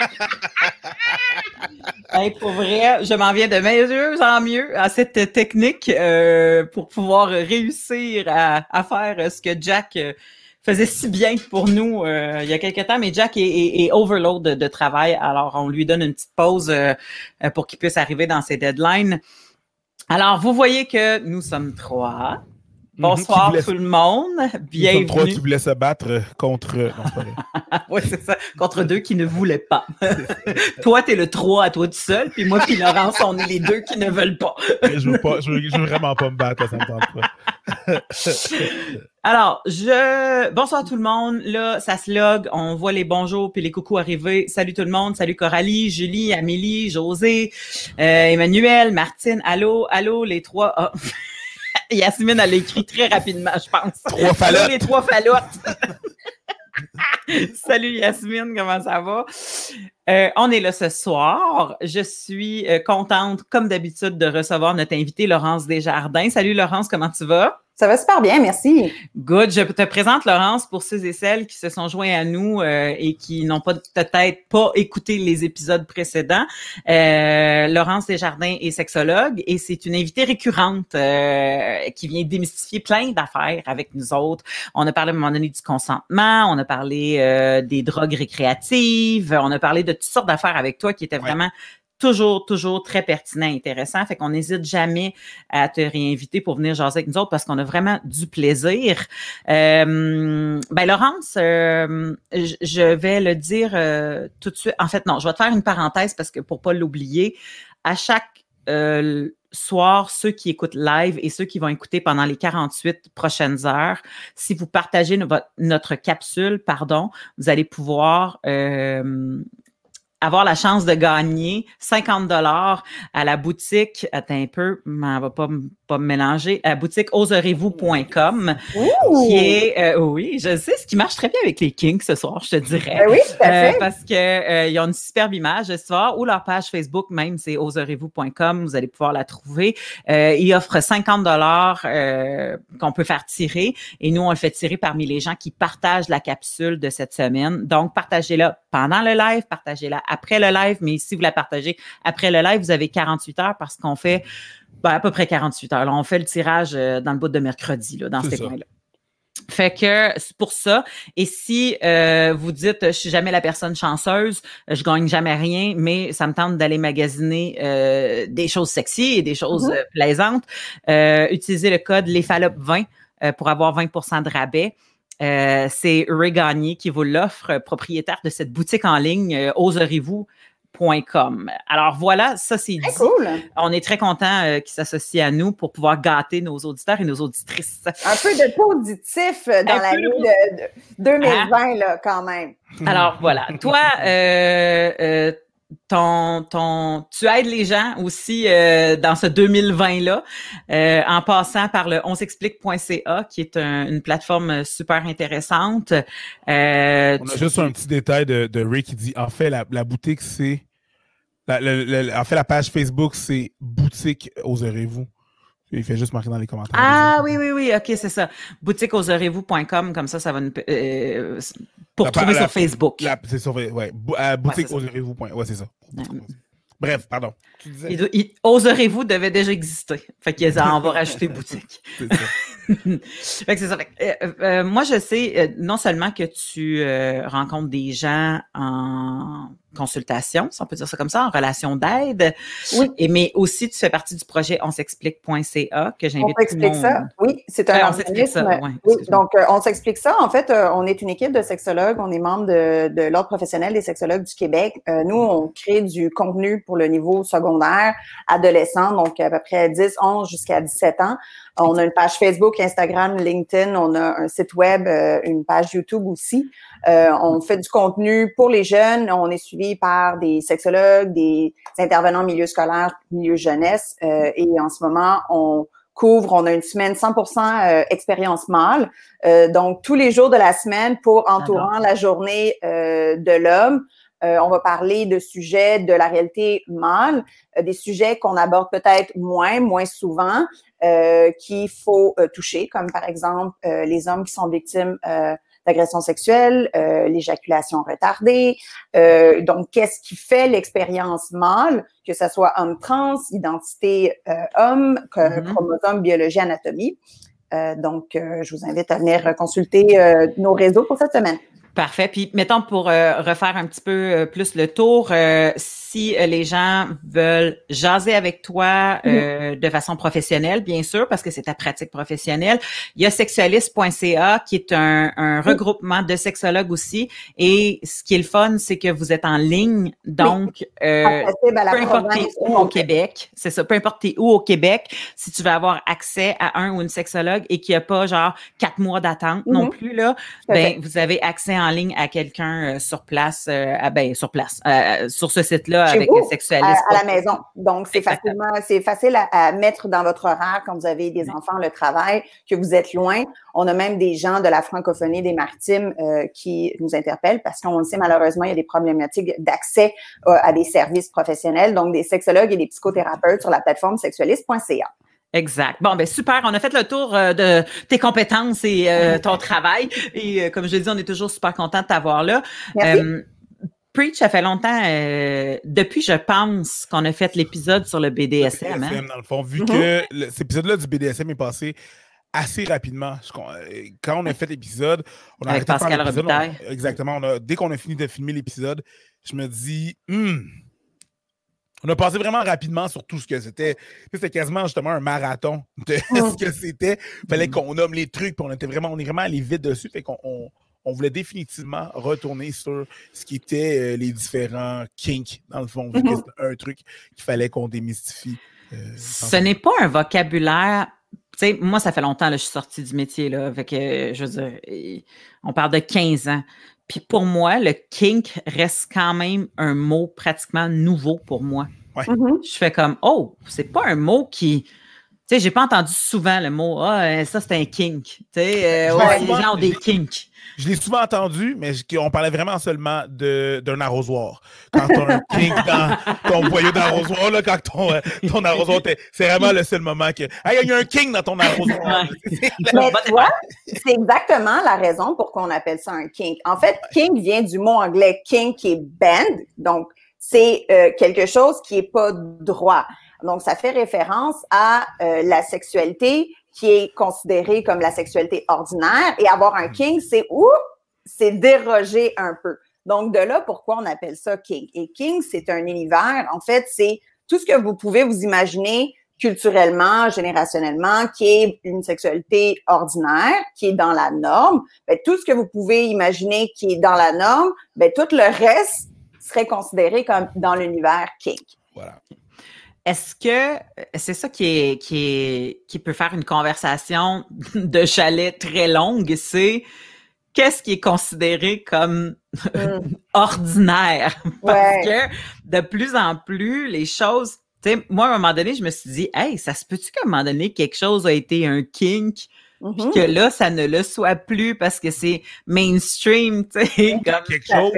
pour vrai, je m'en viens de mieux en mieux à cette technique euh, pour pouvoir réussir à, faire ce que Jack euh, faisait si bien pour nous euh, il y a quelques temps, mais Jack est, est, overload de, travail, alors on lui donne une petite pause pour qu'il puisse arriver dans ses deadlines. Alors, vous voyez que nous sommes trois. Mhm. Bonsoir tout le monde. Bienvenue. trois qui voulaient se battre contre. oui, c'est ça. Contre deux qui ne voulaient pas. toi, t'es le trois à toi tout seul, puis moi puis Laurence, on est les deux qui ne veulent pas. je, veux pas je, veux, vraiment pas me battre, ça me tente pas. Alors, je bonsoir tout le monde. Là, ça se log. On voit les bonjours puis les coucous arriver. Salut tout le monde. Salut Coralie, Julie, Amélie, José, euh, Emmanuel, Martine. Allô, allô, les trois. Ah. Yasmine, elle l'a écrit très rapidement, je pense. Trois falottes. les trois falottes. Salut Yasmine, comment ça va? Euh, on est là ce soir. Je suis euh, contente, comme d'habitude, de recevoir notre invité Laurence Desjardins. Salut Laurence, comment tu vas? Ça va super bien, merci. Good. Je te présente Laurence pour ceux et celles qui se sont joints à nous euh, et qui n'ont pas peut-être pas écouté les épisodes précédents. Euh, Laurence Desjardins est sexologue et c'est une invitée récurrente euh, qui vient démystifier plein d'affaires avec nous autres. On a parlé à un moment donné du consentement, on a parlé euh, des drogues récréatives, on a parlé de toutes sortes d'affaires avec toi qui étaient vraiment toujours, toujours très pertinent et intéressant. Fait qu'on n'hésite jamais à te réinviter pour venir jaser avec nous autres parce qu'on a vraiment du plaisir. Euh, ben Laurence, euh, je vais le dire euh, tout de suite. En fait, non, je vais te faire une parenthèse parce que pour pas l'oublier, à chaque soir, ceux qui écoutent live et ceux qui vont écouter pendant les 48 prochaines heures, si vous partagez notre capsule, pardon, vous allez pouvoir avoir la chance de gagner 50 dollars à la boutique, attends un peu, on va pas pas me mélanger, à boutique oserez-vous.com, qui est, euh, oui, je sais, ce qui marche très bien avec les Kings ce soir, je te dirais. Ben oui, tout à fait. Euh, parce que euh, ils ont une superbe image ce soir, ou leur page Facebook même, c'est oserez-vous.com, vous allez pouvoir la trouver. ils offrent 50 dollars qu'on peut faire tirer, et nous, on le fait tirer parmi les gens qui partagent la capsule de cette semaine. Donc, partagez-la pendant le live, partagez-la après le live, mais si vous la partagez après le live, vous avez 48 heures parce qu'on fait ben, à peu près 48 heures. on fait le tirage euh, dans le bout de mercredi, là, dans ces coins-là. Fait que c'est pour ça. Et si euh, vous dites je suis jamais la personne chanceuse, je gagne jamais rien, mais ça me tente d'aller magasiner euh, des choses sexy et des choses mm-hmm. plaisantes, utilisez le code LESFALOP20 pour avoir 20% de rabais. C'est Ray qui vous l'offre, propriétaire de cette boutique en ligne. oserez-vous alors voilà, ça c'est dit. Cool. On est très content euh, qu'ils s'associent à nous pour pouvoir gâter nos auditeurs et nos auditrices. Un peu de positif dans l'année de, 2020 ah. là quand même. Alors voilà, toi euh, euh, ton, ton, tu aides les gens aussi dans ce 2020-là en passant par le onsexplique.ca qui est une plateforme super intéressante. On a juste un petit détail de, de Ray qui dit en fait la, la boutique c'est en fait, la page Facebook, c'est Boutique Oserez-vous. Il fait juste marquer dans les commentaires. Ah oui, oui, oui, ok, c'est ça. Boutiqueoserez-vous.com, comme ça, ça va nous. Euh, pour trouver sur Facebook. C'est sur ouais, euh, Boutiqueoserez-vous. Ouais, c'est ça. Bref, pardon. Oserez-vous devait déjà exister. Fait qu'ils en va rajouter boutique. c'est ça. fait que c'est ça. Euh, moi, je sais non seulement que tu rencontres des gens en consultation, si on peut dire ça comme ça, en relation d'aide. Oui. Et, mais aussi, tu fais partie du projet onsexplique.ca que j'invite tout le monde. ça, oui, c'est un on s'explique ça, oui, donc, euh, on s'explique ça. En fait, euh, on est une équipe de sexologues, on est membre de, de l'Ordre professionnel des sexologues du Québec. Euh, nous, on crée du contenu pour le niveau secondaire, adolescent, donc à peu près 10, 11 jusqu'à 17 ans. On a une page Facebook, Instagram, LinkedIn, on a un site web, une page YouTube aussi. On fait du contenu pour les jeunes, on est suivi par des sexologues, des intervenants milieu scolaire, milieu jeunesse. Euh, et en ce moment, on couvre, on a une semaine 100% euh, expérience mâle. Euh, donc, tous les jours de la semaine pour entourant la journée de l'homme. on va parler de sujets de la réalité mâle, des sujets qu'on aborde peut-être moins, moins souvent, qu'il faut toucher, comme par exemple les hommes qui sont victimes d'agression sexuelle, euh, l'éjaculation retardée. Euh, donc, qu'est-ce qui fait l'expérience mâle, que ce soit homme trans, identité euh, homme, mm-hmm. chromosome, biologie, anatomie. donc, je vous invite à venir consulter nos réseaux pour cette semaine. Parfait. Puis, mettons, pour refaire un petit peu plus le tour, si euh, les gens veulent jaser avec toi euh, de façon professionnelle, bien sûr, parce que c'est ta pratique professionnelle, il y a sexualiste.ca qui est un, regroupement de sexologues aussi. Et ce qui est le fun, c'est que vous êtes en ligne, donc euh, peu importe où au Québec, c'est ça, peu importe où au Québec, si tu veux avoir accès à un ou une sexologue et qu'il n'y a pas genre quatre mois d'attente non mhm. plus là, ben vous avez accès en ligne à quelqu'un sur place, à, ben sur place, sur ce site-là avec vous, À, la maison. Donc, c'est facilement, c'est facile à, mettre dans votre horaire quand vous avez des enfants, le travail, que vous êtes loin. On a même des gens de la francophonie des maritimes euh, qui nous interpellent parce qu'on le sait malheureusement, il y a des problématiques d'accès euh, à des services professionnels, donc des sexologues et des psychothérapeutes sur la plateforme sexualiste.ca. Exact. Bon, ben super. On a fait le tour euh, de tes compétences et ton travail. Et comme je l'ai dit, on est toujours super content de t'avoir là. Merci. Preach, ça fait longtemps, euh, depuis, je pense, qu'on a fait l'épisode sur le BDSM. Hein? dans le fond, vu mm-hmm. que cet épisode-là du BDSM est passé assez rapidement. Euh, quand on a fait l'épisode, on a Avec Pascal Robitaille. Exactement. dès qu'on a fini de filmer l'épisode, je me dis, hmm, on a passé vraiment rapidement sur tout ce que c'était. C'était quasiment justement un marathon de ce que c'était. Il fallait mm. qu'on nomme les trucs, puis on était vraiment, on est vraiment allé vite dessus. Fait qu'on on voulait définitivement retourner sur ce qui était euh, les différents kinks, dans le fond, mm un truc qu'il fallait qu'on démystifie. Euh, ce n'est pas un vocabulaire. Tu sais, moi, ça fait longtemps que je suis sortie du métier, là, avec, je veux dire, on parle de 15 ans. Puis pour moi, le kink reste quand même un mot pratiquement nouveau pour moi. Mm-hmm. Je fais comme, oh, c'est pas un mot qui, sais, j'ai pas entendu souvent le mot, ah, ça c'est un kink. Tu sais, euh, les gens ont des kinks. Je l'ai souvent entendu, mais on parlait vraiment seulement d'un arrosoir. Quand tu as un kink dans ton boyau d'arrosoir, quand ton, euh, ton arrosoir, c'est vraiment le seul moment que. il y a un king dans ton arrosoir. c'est exactement la raison pour qu'on appelle ça un kink. En fait, kink vient du mot anglais kink qui est bend. Donc, c'est euh, quelque chose qui est pas droit. Donc, ça fait référence à euh, la sexualité qui est considérée comme la sexualité ordinaire. Et avoir un king, c'est où? C'est déroger un peu. Donc, de là, pourquoi on appelle ça king? Et king, c'est un univers. En fait, c'est tout ce que vous pouvez vous imaginer culturellement, générationnellement, qui est une sexualité ordinaire, qui est dans la norme. Ben, tout ce que vous pouvez imaginer qui est dans la norme, ben, tout le reste serait considéré comme dans l'univers kink. Voilà. Est-ce que c'est ça qui est, qui est qui peut faire une conversation de chalet très longue, c'est qu'est-ce qui est considéré comme mm. ordinaire? Parce que de plus en plus, les choses, tu sais, moi, à un moment donné, je me suis dit, hey, ça se peut-tu qu'à un moment donné, quelque chose a été un kink, puis mm-hmm. que là, ça ne le soit plus parce que c'est mainstream, tu sais, comme quelque chose,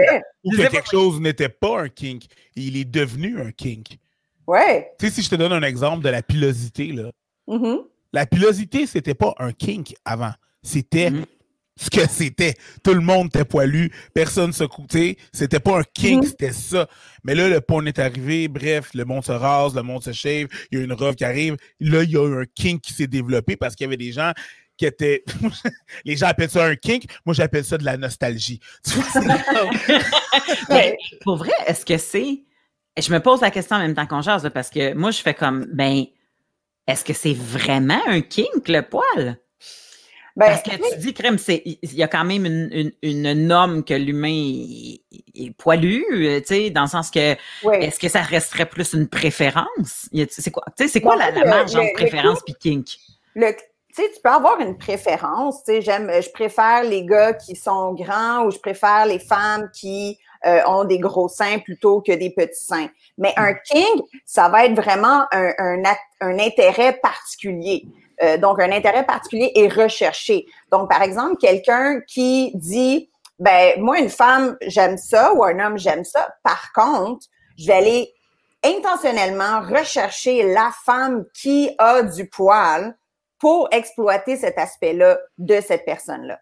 ou que quelque chose n'était pas un kink, il est devenu un kink. Ouais. Tu sais, si je te donne un exemple de la pilosité, là. Mm-hmm. La pilosité, c'était pas un kink avant. C'était mm-hmm. ce que c'était. Tout le monde était poilu, personne se coûtait. C'était pas un kink, mm-hmm. c'était ça. Mais là, le pont est arrivé, bref, le monde se rase, le monde se shave, il y a une robe qui arrive. Là, il y a eu un kink qui s'est développé parce qu'il y avait des gens qui étaient. les gens appellent ça un kink, moi j'appelle ça de la nostalgie. Mais pour vrai, est-ce que c'est je me pose la question en même temps qu'on jase, parce que moi, je fais comme, ben, est-ce que c'est vraiment un kink, le poil? Ben, parce que tu dis, crème, il y a quand même une, une, norme que l'humain est, poilu, euh, tu sais, dans le sens que, est-ce que ça resterait plus une préférence? C'est quoi, c'est quoi la, marge entre préférence et kink? Le, tu sais, tu peux avoir une préférence. Tu sais, j'aime, je préfère les gars qui sont grands ou je préfère les femmes qui euh, ont des gros seins plutôt que des petits seins. Mais un king, ça va être vraiment un, un, un intérêt particulier. Euh, donc, un intérêt particulier est recherché. Donc, par exemple, quelqu'un qui dit, ben, moi, une femme, j'aime ça, ou un homme, j'aime ça. Par contre, je vais aller intentionnellement rechercher la femme qui a du poil pour exploiter cet aspect-là de cette personne-là.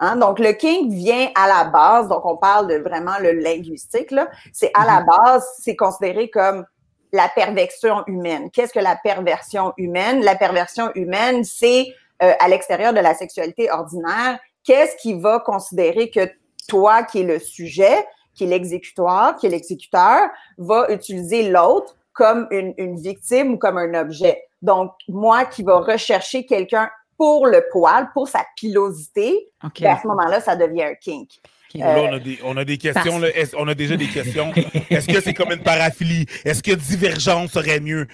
Hein? Donc, le kink vient à la base, donc on parle de vraiment le linguistique, là. C'est à la mhm. base, c'est considéré comme la perversion humaine. Qu'est-ce que la perversion humaine? La perversion humaine, c'est euh, à l'extérieur de la sexualité ordinaire, qu'est-ce qui va considérer que toi, qui est le sujet, qui est l'exécutoire, qui est l'exécuteur, va utiliser l'autre comme une, une, victime ou comme un objet. Donc, moi qui va rechercher quelqu'un pour le poil, pour sa pilosité, ben, à ce moment-là, ça devient un kink. Là, on a, des, on a des questions, là. on a déjà des questions? Est-ce que c'est comme une paraphilie? Est-ce que divergence serait mieux?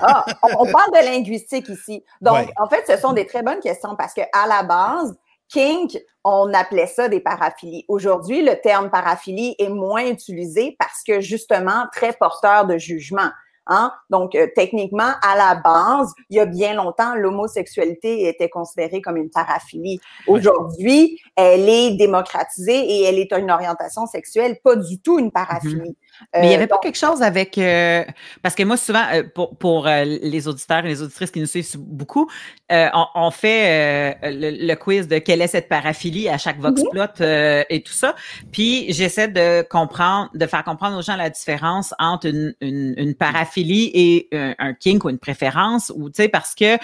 ah, on, parle de linguistique ici. Donc, en fait, ce sont des très bonnes questions parce que à la base, kink, on appelait ça des paraphilies. Aujourd'hui, le terme paraphilie est moins utilisé parce que justement très porteur de jugement. Hein? Donc, euh, techniquement, à la base, il y a bien longtemps, l'homosexualité était considérée comme une paraphilie. Aujourd'hui, elle est démocratisée et elle est une orientation sexuelle, pas du tout une mm-hmm. paraphilie. Mais il n'y avait euh, pas quelque chose avec euh, parce que moi souvent pour, pour les auditeurs et les auditrices qui nous suivent beaucoup, on, fait le, quiz de quelle est cette paraphilie à chaque voxplot mm et tout ça. Puis j'essaie de comprendre, de faire comprendre aux gens la différence entre une, une, une paraphilie et un, kink ou une préférence ou tu sais parce que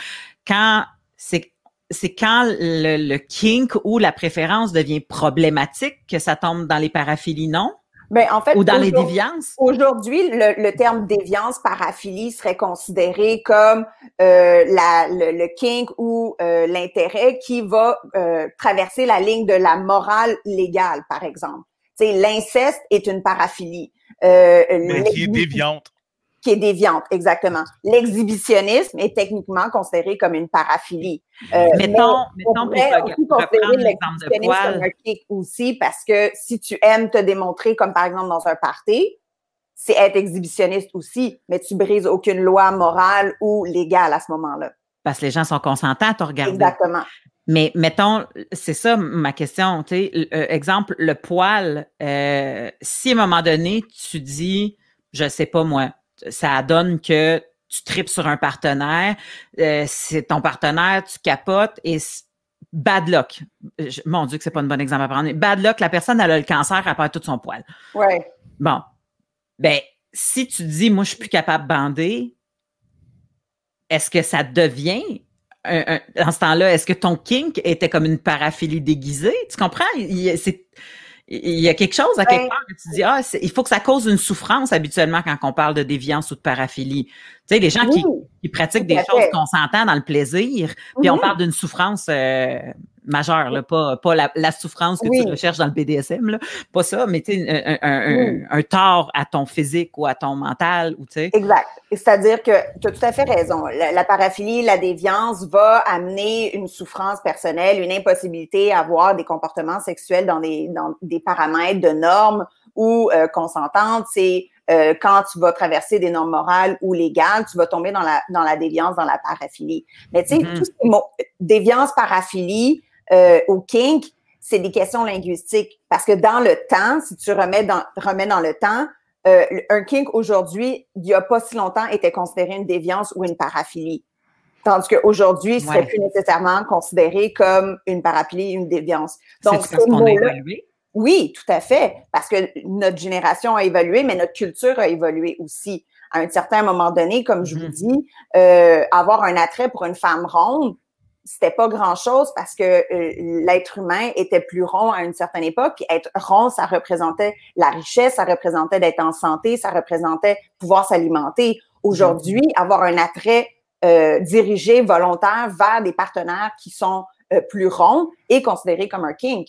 quand c'est c'est quand le, le, kink ou la préférence devient problématique que ça tombe dans les paraphilies, non? Ben, en fait, Ou dans les déviances? Aujourd'hui, le, terme déviance, paraphilie serait considéré comme euh, la, le, kink ou euh, l'intérêt qui va euh, traverser la ligne de la morale légale, par exemple. L'inceste est une paraphilie. Mais qui est déviante qui est déviante, exactement. L'exhibitionnisme est techniquement considéré comme une paraphilie. Euh, mettons, mettons pour de poil. Comme un kick aussi, parce que si tu aimes te démontrer, comme par exemple dans un party, c'est être exhibitionniste aussi, mais tu brises aucune loi morale ou légale à ce moment-là. Parce que les gens sont consentants à te regarder. Exactement. Mais mettons, c'est ça ma question, tu sais, euh, exemple, le poil, euh, si à un moment donné, tu dis, je sais pas moi, ça donne que tu tripes sur un partenaire, euh, c'est ton partenaire, tu capotes et bad luck. mon Dieu que c'est pas un bon exemple à prendre. Bad luck, la personne elle a le cancer, elle perd tout son poil. Ouais. Bon. Ben, si tu dis moi je suis plus capable de bander, est-ce que ça devient un, dans ce temps-là, est-ce que ton kink était comme une paraphilie déguisée? Tu comprends? C'est il y a quelque chose à quelque part que tu dis, ah, il faut que ça cause une souffrance habituellement quand on parle de déviance ou de paraphilie. Tu sais, les gens qui, qui, pratiquent des choses consentant dans le plaisir, puis on parle d'une souffrance euh, majeur, là, pas, pas la, souffrance que tu recherches dans le BDSM, là. pas ça, mais un, un, un, tort à ton physique ou à ton mental. Ou, exact. C'est-à-dire que tu as tout à fait raison. La, paraphilie, la déviance va amener une souffrance personnelle, une impossibilité à avoir des comportements sexuels dans des, dans des paramètres de normes ou euh, consentantes. C'est euh, quand tu vas traverser des normes morales ou légales, tu vas tomber dans la, dans la déviance, dans la paraphilie. Mais tu sais, mm-hmm. tous ces mots, déviance, paraphilie, euh, au kink, c'est des questions linguistiques. Parce que dans le temps, si tu remets dans, remets dans le temps, euh, un kink aujourd'hui, il n'y a pas si longtemps, était considéré une déviance ou une paraphilie. Tandis qu'aujourd'hui, ce serait plus nécessairement considéré comme une paraphilie, une déviance. Donc, parce qu'on a évolué? Oui, tout à fait. Parce que notre génération a évolué, mais notre culture a évolué aussi. À un certain moment donné, comme je vous mm-hmm. dis, euh, avoir un attrait pour une femme ronde, c'était pas grand-chose parce que euh, l'être humain était plus rond à une certaine époque. Puis être rond, ça représentait la richesse, ça représentait d'être en santé, ça représentait pouvoir s'alimenter. Aujourd'hui, mm-hmm. avoir un attrait euh, dirigé, volontaire vers des partenaires qui sont euh, plus ronds est considéré comme un kink.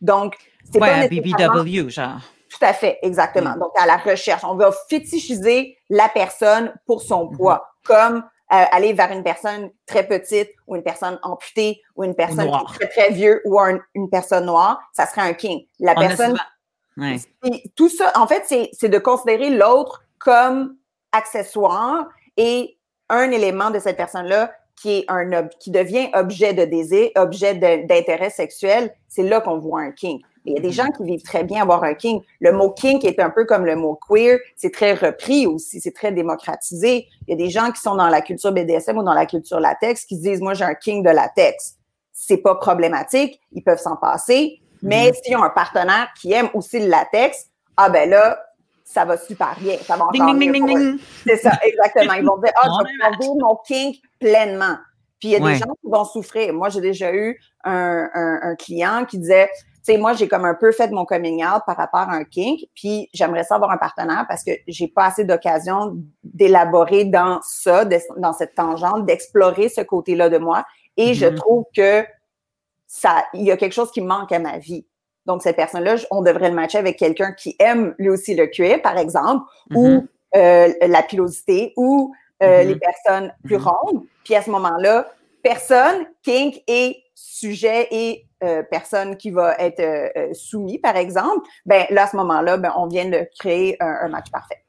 Donc, c'est pas BBW, genre. Tout à fait, exactement. Mm. Donc, à la recherche, on va fétichiser la personne pour son mm-hmm. poids, comme aller vers une personne très petite ou une personne amputée ou une personne très, très vieux ou une personne noire, ça serait un king. La personne. Tout ça, en fait, c'est de considérer l'autre comme accessoire et un élément de cette personne-là qui est un qui devient objet de désir, objet d'intérêt sexuel, c'est là qu'on voit un king. Il y a des gens qui vivent très bien avoir un king. Le mot king est un peu comme le mot queer, c'est très repris aussi, c'est très démocratisé. Il y a des gens qui sont dans la culture BDSM ou dans la culture latex qui disent moi j'ai un king de latex. c'est pas problématique, ils peuvent s'en passer. Mais s'ils ont un partenaire qui aime aussi le latex, ah ben là, ça va super bien. Ça va encore mieux C'est ça, exactement. Ils vont dire, ah, je vais pouvoir vivre mon kink pleinement. Puis il y a des gens qui vont souffrir. Moi, j'ai déjà eu un, un, un, client qui disait, tu sais, moi, j'ai comme un peu fait mon coming out par rapport à un kink, puis j'aimerais ça avoir un partenaire parce que j'ai pas assez d'occasion d'élaborer dans ça, dans cette tangente, d'explorer ce côté-là de moi. Et je mm-hmm. trouve que ça, il y a quelque chose qui manque à ma vie. Donc, cette personne-là, on devrait le matcher avec quelqu'un qui aime lui aussi le cuir, par exemple, ou mm-hmm. euh, la pilosité, ou euh, les mm-hmm. personnes plus rondes. Puis à ce moment-là, personne, kink et sujet et euh, personne qui va être euh, soumis, par exemple, ben là, à ce moment-là, ben, on vient de créer un match parfait.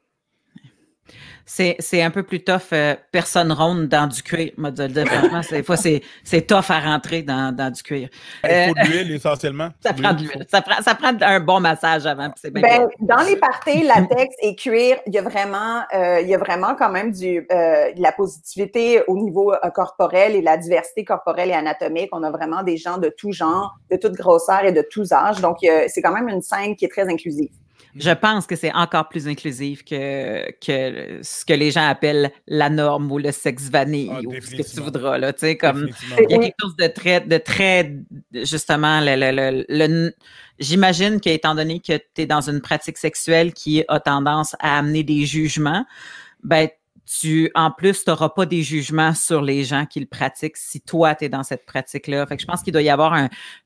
C'est un peu plus tough, euh, personne ronde dans du cuir. Moi, de dire, franchement, des fois, c'est tough à rentrer dans, dans du cuir. Il faut de euh, l'huile, essentiellement. Ça prend de l'huile. Ça prend, ça prend un bon massage avant. Ben, dans les parties latex et cuir, il y a vraiment, euh, il y a vraiment quand même du, de la positivité au niveau corporel et la diversité corporelle et anatomique. On a vraiment des gens de tout genre, de toute grosseur et de tous âges. Donc, c'est quand même une scène qui est très inclusive. Je pense que c'est encore plus inclusif que, que ce que les gens appellent la norme ou le sexe vanille ah, ou ce que tu voudras. Là, comme, il y a quelque chose de très, de très justement, le, le, j'imagine qu'étant donné que tu es dans une pratique sexuelle qui a tendance à amener des jugements, ben, tu, en plus, tu n'auras pas des jugements sur les gens qui le pratiquent si toi, tu es dans cette pratique-là. Fait que je pense qu'il doit y avoir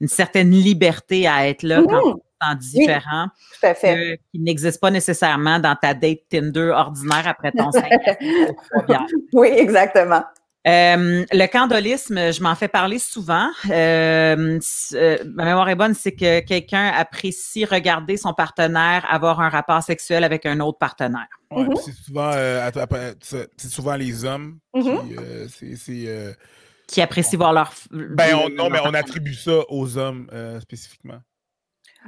une certaine liberté à être là quand différent qui n'existe pas nécessairement dans ta date Tinder ordinaire après ton 5 Oui, exactement. Euh, le candolisme, je m'en fais parler souvent. Euh, euh, ma mémoire est bonne, c'est que quelqu'un apprécie regarder son partenaire avoir un rapport sexuel avec un autre partenaire. Mm-hmm. c'est souvent, c'est souvent les hommes qui, mm-hmm. qui apprécient voir leur. Ben, non, mais on attribue ça aux hommes spécifiquement.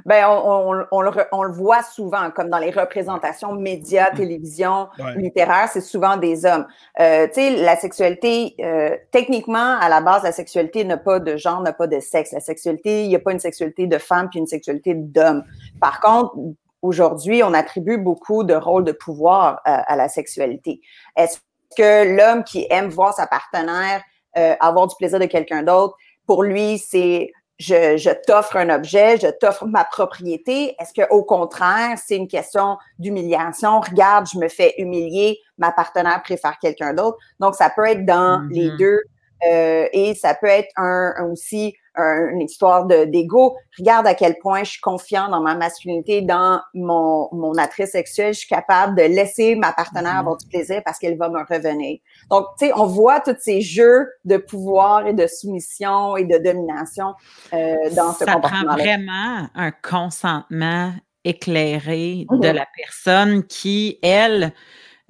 Ben, on, on, on, le, on, le, voit souvent, comme dans les représentations médias, mm. télévision, littéraires, c'est souvent des hommes. Euh, tu sais, la sexualité, euh, techniquement, à la base, la sexualité n'a pas de genre, n'a pas de sexe. La sexualité, il n'y a pas une sexualité de femme puis une sexualité d'homme. Par contre, aujourd'hui, on attribue beaucoup de rôles de pouvoir euh, à la sexualité. Est-ce que l'homme qui aime voir sa partenaire avoir du plaisir de quelqu'un d'autre, pour lui, c'est je, je t'offre un objet, je t'offre ma propriété. Est-ce que au contraire, c'est une question d'humiliation? Regarde, je me fais humilier, ma partenaire préfère quelqu'un d'autre. Donc, ça peut être dans les mm-hmm. deux euh, et ça peut être un, aussi une histoire d'ego. Regarde à quel point je suis confiant dans ma masculinité, dans mon, mon attrait sexuel. Je suis capable de laisser ma partenaire mm-hmm. avoir du plaisir parce qu'elle va me revenir. Donc, tu sais, on voit tous ces jeux de pouvoir et de soumission et de domination euh, dans ce comportement-là. Ça prend vraiment un consentement éclairé de mm-hmm. la personne qui, elle,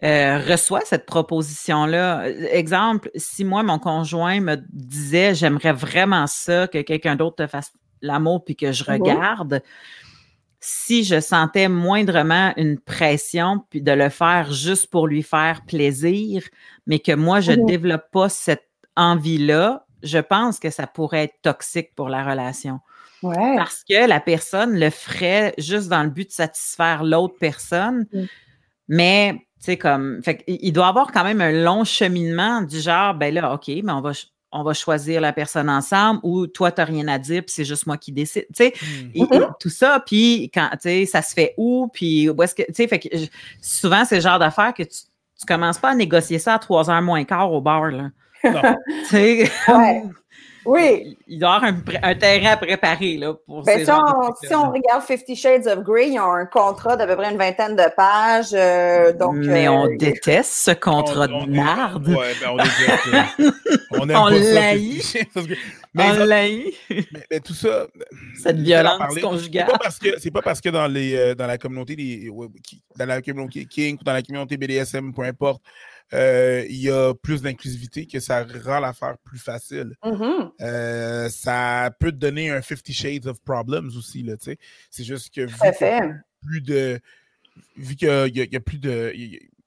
euh, reçoit cette proposition-là. Exemple, si moi, mon conjoint me disait j'aimerais vraiment ça, que quelqu'un d'autre te fasse l'amour puis que je mhm. regarde, si je sentais moindrement une pression puis de le faire juste pour lui faire plaisir, mais que moi, je ne mhm. développe pas cette envie-là, je pense que ça pourrait être toxique pour la relation. Parce que la personne le ferait juste dans le but de satisfaire l'autre personne. Mm. Mais sais, comme, fait, il doit avoir quand même un long cheminement du genre, ben là, OK, mais on va, on va choisir la personne ensemble ou toi, tu n'as rien à dire, puis c'est juste moi qui décide. Tu sais, mm-hmm. tout ça, puis quand, tu sais, ça se fait où, puis où est-ce que, tu sais, fait que souvent, c'est le genre d'affaires que tu, tu commences pas à négocier ça à trois heures moins quart au bar, là. Oui. Il doit y avoir un, terrain à préparer là, pour ben, si, on, si on regarde Fifty Shades of Grey, ils ont un contrat d'à peu près une vingtaine de pages. Euh, donc, Mais on euh, déteste ce contrat de merde. Ouais, ben on déteste. on aime on on l'aïe. Mais, tout ça. Cette violence conjugale. C'est pas parce que dans, les, euh, dans la communauté des, dans la communauté King ou dans la communauté BDSM, peu importe, euh, il y a plus d'inclusivité, que ça rend l'affaire plus facile. Mm-hmm. Euh, ça peut te donner un 50 Shades of Problems aussi, là, tu sais. C'est juste que vu plus de... Vu qu'il y, a plus de...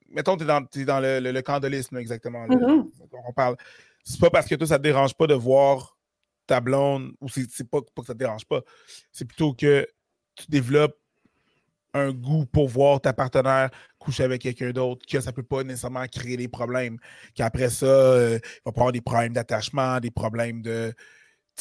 mettons, tu es dans, es dans le, le, candolisme, exactement. Mm-hmm. On parle... C'est pas parce que toi, ça te dérange pas de voir ta blonde, ou c'est pas, pas que ça te dérange pas, c'est plutôt que tu développes un goût pour voir ta partenaire coucher avec quelqu'un d'autre, que ça peut pas nécessairement créer des problèmes. Qu'après ça, euh, il va pas avoir des problèmes d'attachement, des problèmes de,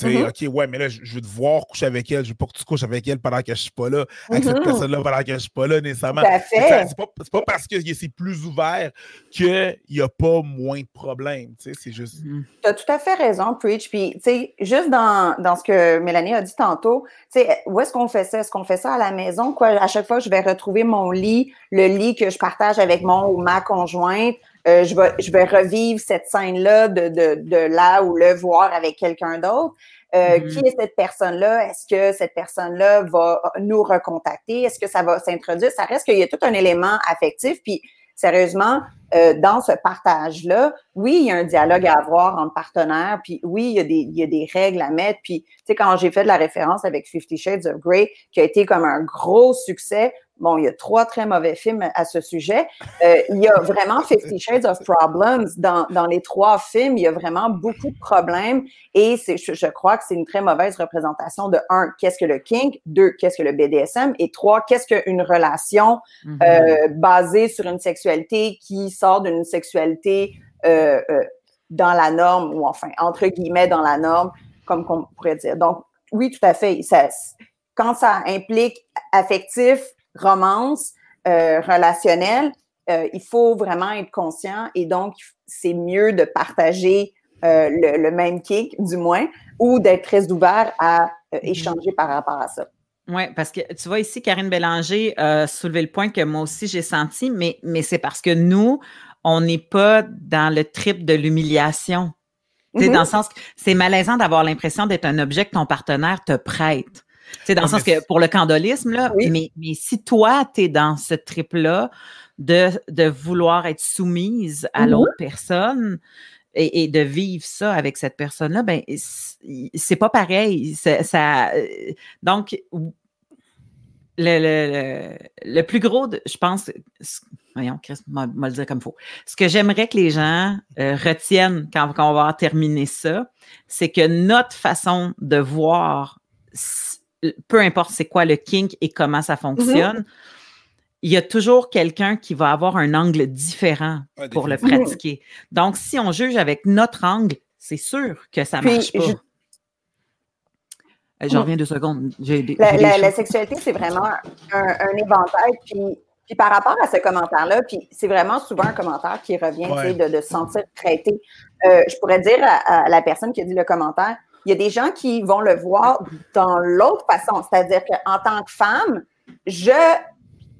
tu sais, mm-hmm. OK, ouais, mais là, je, veux te voir coucher avec elle. Je veux pas que tu couches avec elle pendant que je suis pas là. Avec cette mm-hmm. personne-là pendant que je suis pas là, nécessairement. C'est pas, pas, parce que c'est plus ouvert qu'il n'y a pas moins de problèmes. Tu sais, c'est juste. Mm-hmm. Tu as tout à fait raison, Preach. Puis, tu sais, juste dans, dans, ce que Mélanie a dit tantôt, tu sais, où est-ce qu'on fait ça? Est-ce qu'on fait ça à la maison? Quoi, à chaque fois, je vais retrouver mon lit, le lit que je partage avec mon ou ma conjointe. Euh, je, vais, je vais revivre cette scène-là de, de, de là ou le voir avec quelqu'un d'autre. Euh, mm-hmm. Qui est cette personne-là? Est-ce que cette personne-là va nous recontacter? Est-ce que ça va s'introduire? Ça reste qu'il y a tout un élément affectif. Puis, sérieusement, euh, dans ce partage-là, oui, il y a un dialogue à avoir entre partenaires, puis oui, il y, a des, il y a des règles à mettre. Puis, tu sais, quand j'ai fait de la référence avec Fifty Shades of Grey, qui a été comme un gros succès, Bon, il y a trois très mauvais films à ce sujet. Euh, il y a vraiment Fifty Shades of Problems dans, dans les trois films. Il y a vraiment beaucoup de problèmes et c'est, je, crois que c'est une très mauvaise représentation de un, qu'est-ce que le kink, deux, qu'est-ce que le BDSM et trois, qu'est-ce qu'une relation mm-hmm. euh, basée sur une sexualité qui sort d'une sexualité euh, euh, dans la norme ou enfin entre guillemets dans la norme, comme on pourrait dire. Donc oui, tout à fait. Ça, quand ça implique affectif, romance euh, relationnelle, euh, il faut vraiment être conscient et donc c'est mieux de partager euh, le, même kick, du moins, ou d'être très ouvert à mm-hmm. échanger par rapport à ça. Oui, parce que tu vois ici, Karine Bélanger a soulevé le point que moi aussi j'ai senti, mais, mais c'est parce que nous, on n'est pas dans le trip de l'humiliation. Dans le mm-hmm. sens que c'est malaisant d'avoir l'impression d'être un objet que ton partenaire te prête. C'est dans le sens que pour le candolisme, là, mais, mais si toi, tu es dans ce trip-là de, de vouloir être soumise à mm-hmm. l'autre personne, et, de vivre ça avec cette personne-là, ben c'est pas pareil. Ça, donc, le, le, plus gros, je pense, voyons, Chris, m'a le dire comme il faut. Ce que j'aimerais que les gens euh, retiennent quand, quand, on va terminer ça, c'est que notre façon de voir peu importe c'est quoi le kink et comment ça fonctionne, mm-hmm. il y a toujours quelqu'un qui va avoir un angle différent pour le pratiquer. Donc, si on juge avec notre angle, c'est sûr que ça ne marche pas. Euh, j'en reviens deux secondes. la, sexualité, c'est vraiment un, éventail. Puis, puis, par rapport à ce commentaire-là, puis c'est vraiment souvent un commentaire qui revient de, de, se sentir traité. Euh, je pourrais dire à, la personne qui a dit le commentaire, il y a des gens qui vont le voir dans l'autre façon, c'est-à-dire qu'en tant que femme, je,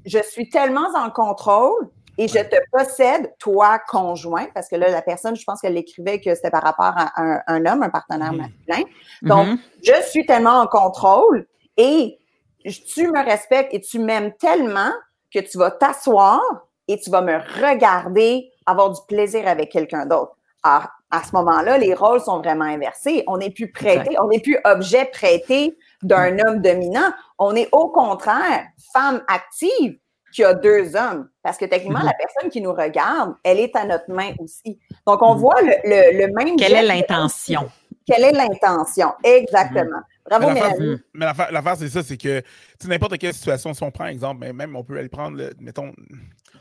je suis tellement en contrôle et je te possède, toi, conjoint, parce que là, la personne, je pense qu'elle écrivait que c'était par rapport à un, homme, un partenaire mm-hmm. masculin. Donc, mm-hmm. je suis tellement en contrôle et tu me respectes et tu m'aimes tellement que tu vas t'asseoir et tu vas me regarder avoir du plaisir avec quelqu'un d'autre. Alors, à ce moment-là, les rôles sont vraiment inversés. On n'est plus prêté, on n'est plus objet prêté d'un homme dominant. On est au contraire femme active qui a deux hommes. Parce que techniquement, la mhm. personne qui nous regarde, elle est à notre main aussi. Donc, on mhm. voit le, le, même. Quelle est l'intention? Quelle est l'intention? Exactement. Mhm. Bravo, Mélanie. Mais l'affaire, c'est ça, c'est que n'importe quelle situation, si on prend un exemple, mais même on peut aller prendre, mettons,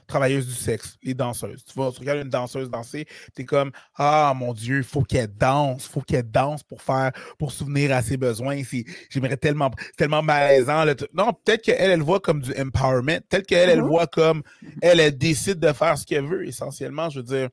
travailleuses du sexe, les danseuses. Tu vois, tu regardes une danseuse danser, tu es comme Ah mon Dieu, il faut qu'elle danse, il faut qu'elle danse pour faire, pour souvenir à ses besoins. J'aimerais tellement, tellement malaisant. Non, peut-être qu'elle, elle voit comme du empowerment, peut-être qu'elle, elle mm-hmm. voit comme elle, elle décide de faire ce qu'elle veut, essentiellement. Je veux dire,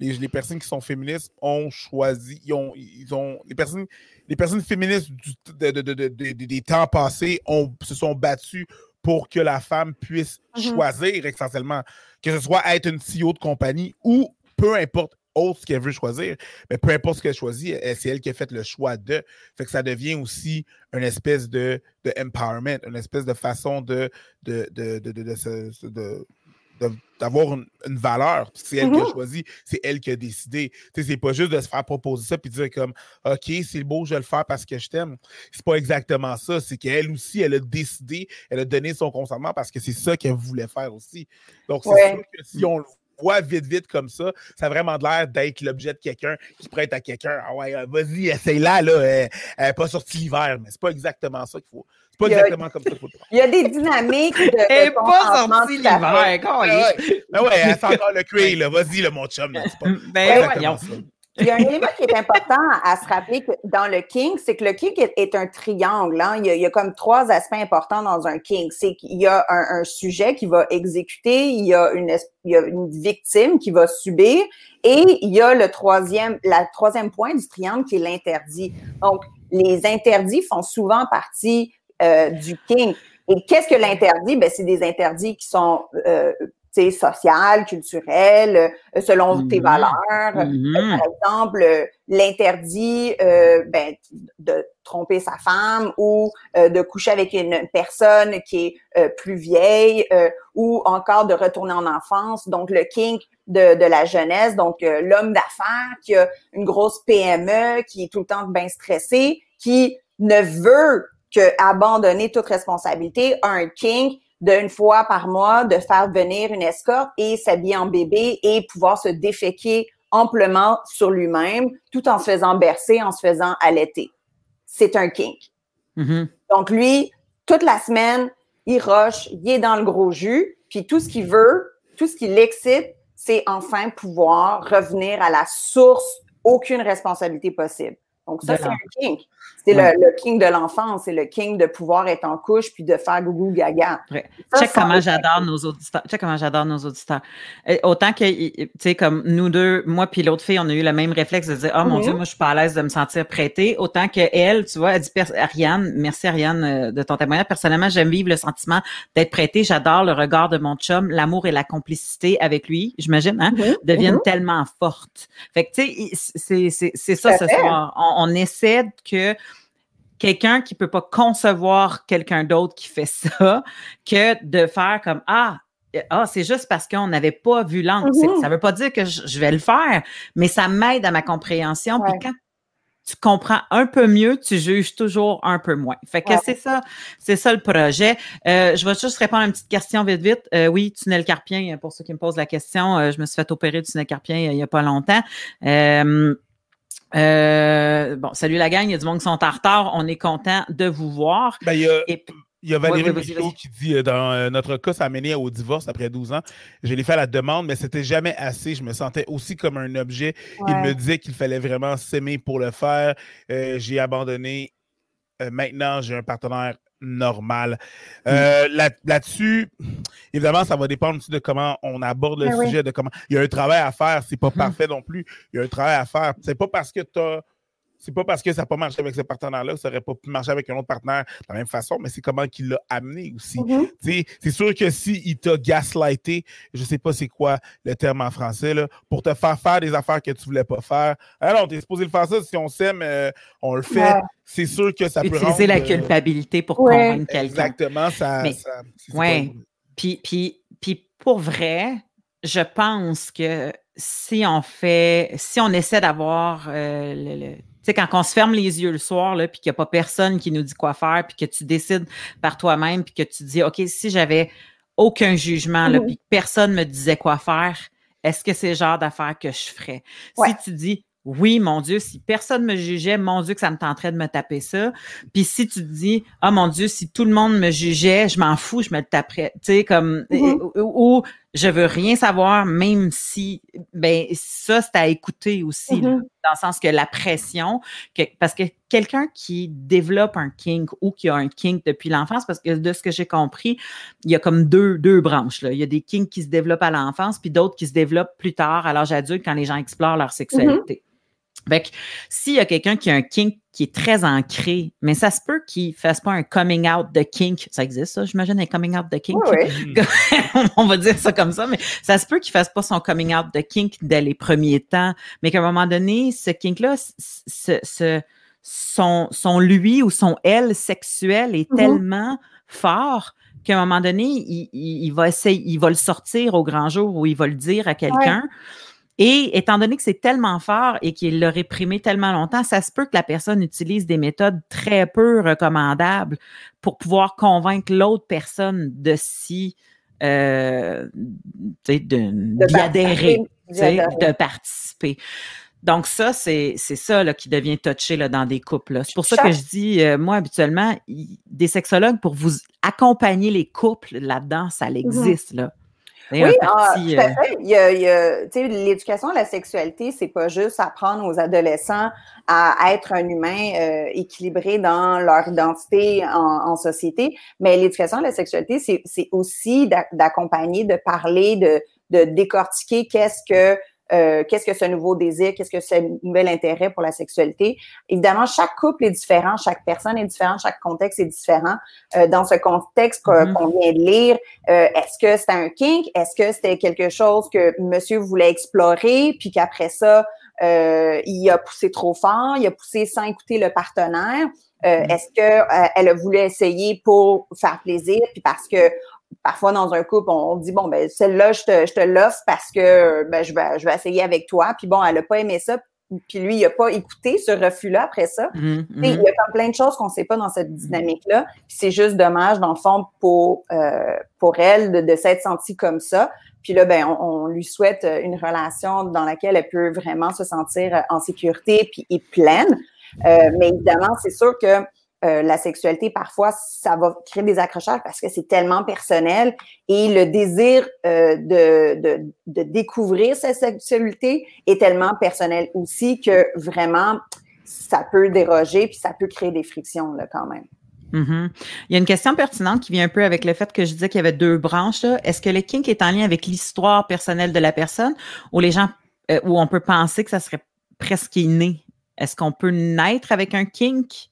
les, les, personnes qui sont féministes ont choisi, ils ont, ils ont les personnes, les personnes féministes du, des temps passés ont, se sont battues pour que la femme puisse mm-hmm. choisir essentiellement, que ce soit être une CEO de compagnie ou peu importe autre ce qu'elle veut choisir, mais peu importe ce qu'elle choisit, c'est elle qui a fait le choix de. Fait que ça devient aussi une espèce de, de empowerment, une espèce de façon de, de, de, de d'avoir une, valeur. C'est elle qui a mm-hmm. choisi, c'est elle qui a décidé. C'est pas juste de se faire proposer ça puis dire comme OK, c'est beau, je vais le faire parce que je t'aime. C'est pas exactement ça. C'est qu'elle aussi, elle a décidé, elle a donné son consentement parce que c'est ça qu'elle voulait faire aussi. Donc, c'est sûr que si on le vite, vite comme ça, ça a vraiment l'air d'être l'objet de quelqu'un qui prête à quelqu'un. Ah ouais, euh, vas-y, essaye-la, là. Elle n'est pas sortie l'hiver, mais c'est pas exactement ça qu'il faut. C'est pas exactement comme ça qu'il faut le prendre. Il y a des dynamiques de. Elle n'est pas sortie l'hiver. Ouais, ah ouais, elle sent encore le cray, là. Vas-y, là, mon chum. là. C'est pas, Ben, pas voyons. Il y a un élément qui est important à se rappeler que dans le king, c'est que le king est, un triangle. hein. Il, y a, il y a comme trois aspects importants dans un king. C'est qu'il y a un, un sujet qui va exécuter, il y, a une, il y a une victime qui va subir, et il y a le troisième, la troisième point du triangle qui est l'interdit. Donc, les interdits font souvent partie euh, du king. Et qu'est-ce que l'interdit? Ben, c'est des interdits qui sont euh, sociales, culturelles, euh, selon tes Mhm. valeurs. Mhm. Par exemple, euh, l'interdit euh, ben, de tromper sa femme ou euh, de coucher avec une personne qui est euh, plus vieille euh, ou encore de retourner en enfance. Donc, le kink de, de la jeunesse, donc euh, l'homme d'affaires qui a une grosse PME, qui est tout le temps bien stressé, qui ne veut que abandonner toute responsabilité, un kink d'une fois par mois de faire venir une escorte et s'habiller en bébé et pouvoir se déféquer amplement sur lui-même tout en se faisant bercer, en se faisant allaiter. C'est un kink. Mhm. Donc lui, toute la semaine, il rush, il est dans le gros jus, puis tout ce qu'il veut, tout ce qui l'excite, c'est enfin pouvoir revenir à la source, aucune responsabilité possible. Donc ça, c'est un kink. C'est Ouais. le, le king de l'enfance, c'est le king de pouvoir être en couche puis de faire gougou gaga. Ça, Check ça, comment j'adore nos auditeurs. Check comment j'adore nos auditeurs. Autant que, tu sais, comme nous deux, moi puis l'autre fille, on a eu le même réflexe de dire, oh mon Mhm. Dieu, moi, je suis pas à l'aise de me sentir prêtée. Autant que elle, tu vois, elle dit, Ariane, merci Ariane euh, de ton témoignage. Personnellement, j'aime vivre le sentiment d'être prêtée. J'adore le regard de mon chum. L'amour et la complicité avec lui, j'imagine, hein, Mhm. deviennent Mhm. tellement fortes. Fait que, tu sais, c'est, ça à ce soir. On, on essaie que quelqu'un qui peut pas concevoir quelqu'un d'autre qui fait ça, que de faire comme ah ah c'est juste parce qu'on n'avait pas vu l'angle. Mhm. Ça veut pas dire que je, je vais le faire, mais ça m'aide à ma compréhension. Puis quand tu comprends un peu mieux, tu juges toujours un peu moins. Fait que Ouais. c'est ça, c'est ça le projet. Euh, je vais juste répondre à une petite question vite vite. Euh, oui, tunnel carpien, pour ceux qui me posent la question, euh, je me suis fait opérer du tunnel carpien il y a pas longtemps. Euh, bon, salut la gang, il y a du monde qui sont en retard. On est content de vous voir. Ben, il y a, Et il y a Valérie Ouais, Michaud vas-y. qui dit euh, dans euh, notre cas, ça a mené au divorce après 12 ans. Je l'ai fait à la demande, mais c'était jamais assez. Je me sentais aussi comme un objet. Il me disait qu'il fallait vraiment s'aimer pour le faire. Euh, j'ai abandonné. Euh, maintenant, j'ai un partenaire normal. Euh, là- Là-dessus, évidemment, ça va dépendre aussi de comment on aborde le Ben oui. sujet, de comment. Il y a un travail à faire. C'est pas Mhm. parfait non plus. Il y a un travail à faire. C'est pas parce que tu C'est pas parce que ça n'a pas marché avec ce partenaire-là que ça n'aurait pas pu marcher avec un autre partenaire de la même façon, mais c'est comment qu'il l'a amené aussi. Mhm. Tu sais, C'est sûr que s'il t'a gaslighté, je sais pas c'est quoi le terme en français, là, pour te faire faire des affaires que tu voulais pas faire. Ah non, t'es supposé le faire ça. Si on s'aime, euh, on le fait. Ouais. C'est sûr que ça peut utiliser la rendre, euh, culpabilité pour Ouais. convaincre quelqu'un. Exactement, ça. Mais- ça- ouais. pas- Puis, puis, puis pour vrai, je pense que si on fait, si on essaie d'avoir euh, le, le- tu sais, quand on se ferme les yeux le soir, là, puis qu'il n'y a pas personne qui nous dit quoi faire, puis que tu décides par toi-même, puis que tu dis, OK, si j'avais aucun jugement, là, Mhm. puis que personne me disait quoi faire, est-ce que c'est le genre d'affaires que je ferais? Ouais. Si tu dis, oui, mon Dieu, si personne me jugeait, mon Dieu, que ça me tenterait de me taper ça. Puis si tu te dis, ah mon Dieu, si tout le monde me jugeait, je m'en fous, je me le taperais. Tu sais, comme, Mhm. ou, ou je veux rien savoir, même si, ben, ça, c'est à écouter aussi, là, Mhm. dans le sens que la pression, que, parce que quelqu'un qui développe un kink ou qui a un kink depuis l'enfance, parce que de ce que j'ai compris, il y a comme deux, deux branches, là. Il y a des kinks qui se développent à l'enfance, puis d'autres qui se développent plus tard, à l'âge adulte, quand les gens explorent leur sexualité. Fait que s'il y a quelqu'un qui a un kink qui est très ancré, mais ça se peut qu'il fasse pas un coming out de kink. Ça existe, ça, j'imagine, un coming out de kink? Oui, oui. On va dire ça comme ça, mais ça se peut qu'il fasse pas son coming out de kink dès les premiers temps, mais qu'à un moment donné, ce kink-là, ce- son, son lui ou son elle sexuel est Mhm. tellement fort qu'à un moment donné, il, il- il va essayer, il va le sortir au grand jour ou il va le dire à quelqu'un. Et étant donné que c'est tellement fort et qu'il l'a réprimé tellement longtemps, ça se peut que la personne utilise des méthodes très peu recommandables pour pouvoir convaincre l'autre personne de s'y euh, d'y adhérer, de participer. Donc ça, c'est ça là, qui devient touché là, dans des couples. C'est pour ça que je dis, euh, moi, habituellement, des sexologues, pour vous accompagner les couples là-dedans, ça mm-hmm. existe. Là. Oui, ah, tout à euh, fait. Il y a, l'éducation à la sexualité, c'est pas juste apprendre aux adolescents à être un humain euh, équilibré dans leur identité en, en société, mais l'éducation à la sexualité, c'est aussi d'accompagner, de parler, de, de décortiquer qu'est-ce que euh, qu'est-ce que ce nouveau désir, qu'est-ce que ce nouvel intérêt pour la sexualité? Évidemment, chaque couple est différent, chaque personne est différente, chaque contexte est différent. Euh, dans ce contexte mm-hmm. qu'on vient de lire, euh, est-ce que c'était un kink? Est-ce que c'était quelque chose que monsieur voulait explorer, puis qu'après ça, il a poussé trop fort, il a poussé sans écouter le partenaire? Mm-hmm. Est-ce que elle a voulu essayer pour faire plaisir, puis parce que parfois dans un couple, on, dit bon ben celle-là je te, je te l'offre parce que ben je vais je vais essayer avec toi. Puis bon, elle a pas aimé ça, puis lui il a pas écouté ce refus-là après ça. Mmh, Il y a plein de choses qu'on sait pas dans cette dynamique-là. c'est juste dommage dans le fond pour euh, pour elle de, de s'être sentie comme ça. Puis là, ben, on, lui souhaite une relation dans laquelle elle peut vraiment se sentir en sécurité puis et pleine. Euh, mais évidemment, c'est sûr que euh, la sexualité, parfois, ça va créer des accrochages parce que c'est tellement personnel et le désir euh, de, de, découvrir sa sexualité est tellement personnel aussi que vraiment, ça peut déroger puis ça peut créer des frictions là, quand même. Mm-hmm. Il y a une question pertinente qui vient un peu avec le fait que je disais qu'il y avait deux branches. Est-ce que le kink est en lien avec l'histoire personnelle de la personne ou les gens, euh, où on peut penser que ça serait presque inné? Est-ce qu'on peut naître avec un kink?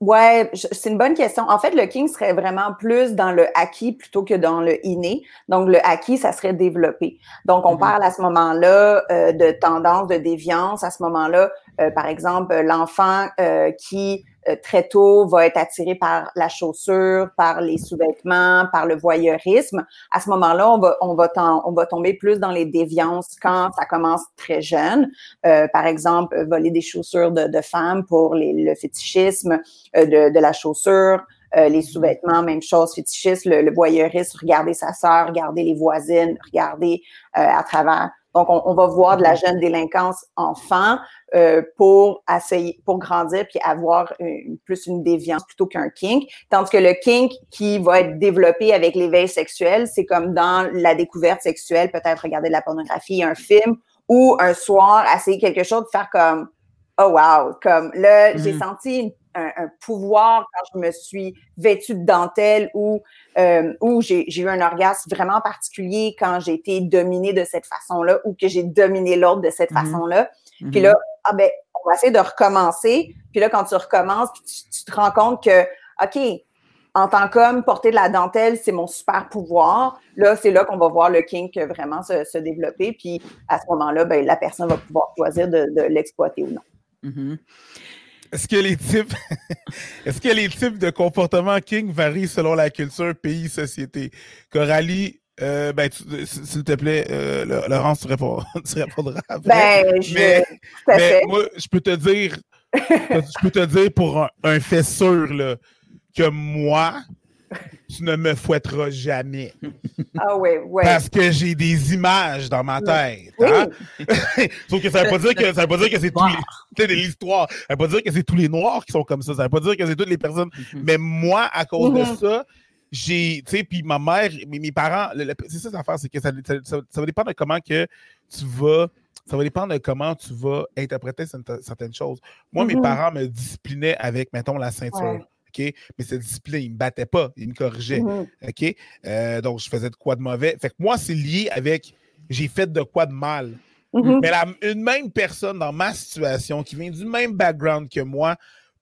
Ouais, c'est une bonne question. En fait, le kink serait vraiment plus dans le acquis plutôt que dans le inné. Donc, le acquis, ça serait développé. Donc, on mm-hmm. parle à ce moment-là euh, de tendance de déviance. À ce moment-là, euh, par exemple, l'enfant euh, qui euh, très tôt va être attiré par la chaussure, par les sous-vêtements, par le voyeurisme. À ce moment-là, on va on va on va tomber plus dans les déviances quand ça commence très jeune. Euh, par exemple, voler des chaussures de, de femmes pour les, le fétichisme euh, de, de la chaussure. les sous-vêtements, même chose, fétichisme, le, le voyeurisme, regarder sa sœur, regarder les voisines, regarder à travers donc, on, va voir de la jeune délinquance enfant euh, pour essayer, pour grandir puis avoir plus une déviance plutôt qu'un kink. Tandis que le kink qui va être développé avec l'éveil sexuel, c'est comme dans la découverte sexuelle, peut-être regarder de la pornographie, un film ou un soir essayer quelque chose de faire comme oh wow, comme là j'ai mm-hmm. senti une un, pouvoir quand je me suis vêtue de dentelle ou, euh, ou j'ai eu un orgasme vraiment particulier quand j'ai été dominée de cette façon-là ou que j'ai dominé l'autre de cette mm-hmm. façon-là. Puis mm-hmm. là, ah ben, on va essayer de recommencer. Puis là, quand tu recommences, tu, te rends compte que, OK, en tant qu'homme, porter de la dentelle, c'est mon super pouvoir. Là, c'est là qu'on va voir le kink vraiment se, développer. Puis à ce moment-là, ben, la personne va pouvoir choisir de, l'exploiter ou non. Mm-hmm. Est-ce que les types est-ce que les types de comportements king varient selon la culture, pays, société? Coralie, euh, ben, s'il te plaît, euh, Laurence, tu, répondras Ben, je, mais, moi, je peux te dire, je peux te dire pour un, un fait sûr, là, que moi, tu ne me fouetteras jamais. Ah oui, oui. Parce que j'ai des images dans ma tête. Hein? Sauf que ça ne veut pas dire que ça veut pas dire que c'est tous les de l'histoire. Ça veut pas dire que c'est tous les noirs qui sont comme ça. Ça veut pas dire que c'est toutes les personnes. Mm-hmm. Mais moi, à cause de mm-hmm. ça, j'ai, tu sais, puis ma mère, mes, parents, c'est ça l'affaire, c'est que ça, ça, va dépendre de comment que tu vas, ça va dépendre de comment tu vas interpréter certaines choses. Moi, mes mm-hmm. parents me disciplinaient avec, mettons, la ceinture. OK? Mais cette discipline, il ne me battait pas, il me corrigeait. Mm-hmm. OK? Euh, donc, je faisais de quoi de mauvais. Fait que moi, c'est lié avec j'ai fait de quoi de mal. Mm-hmm. Mais une même personne dans ma situation qui vient du même background que moi,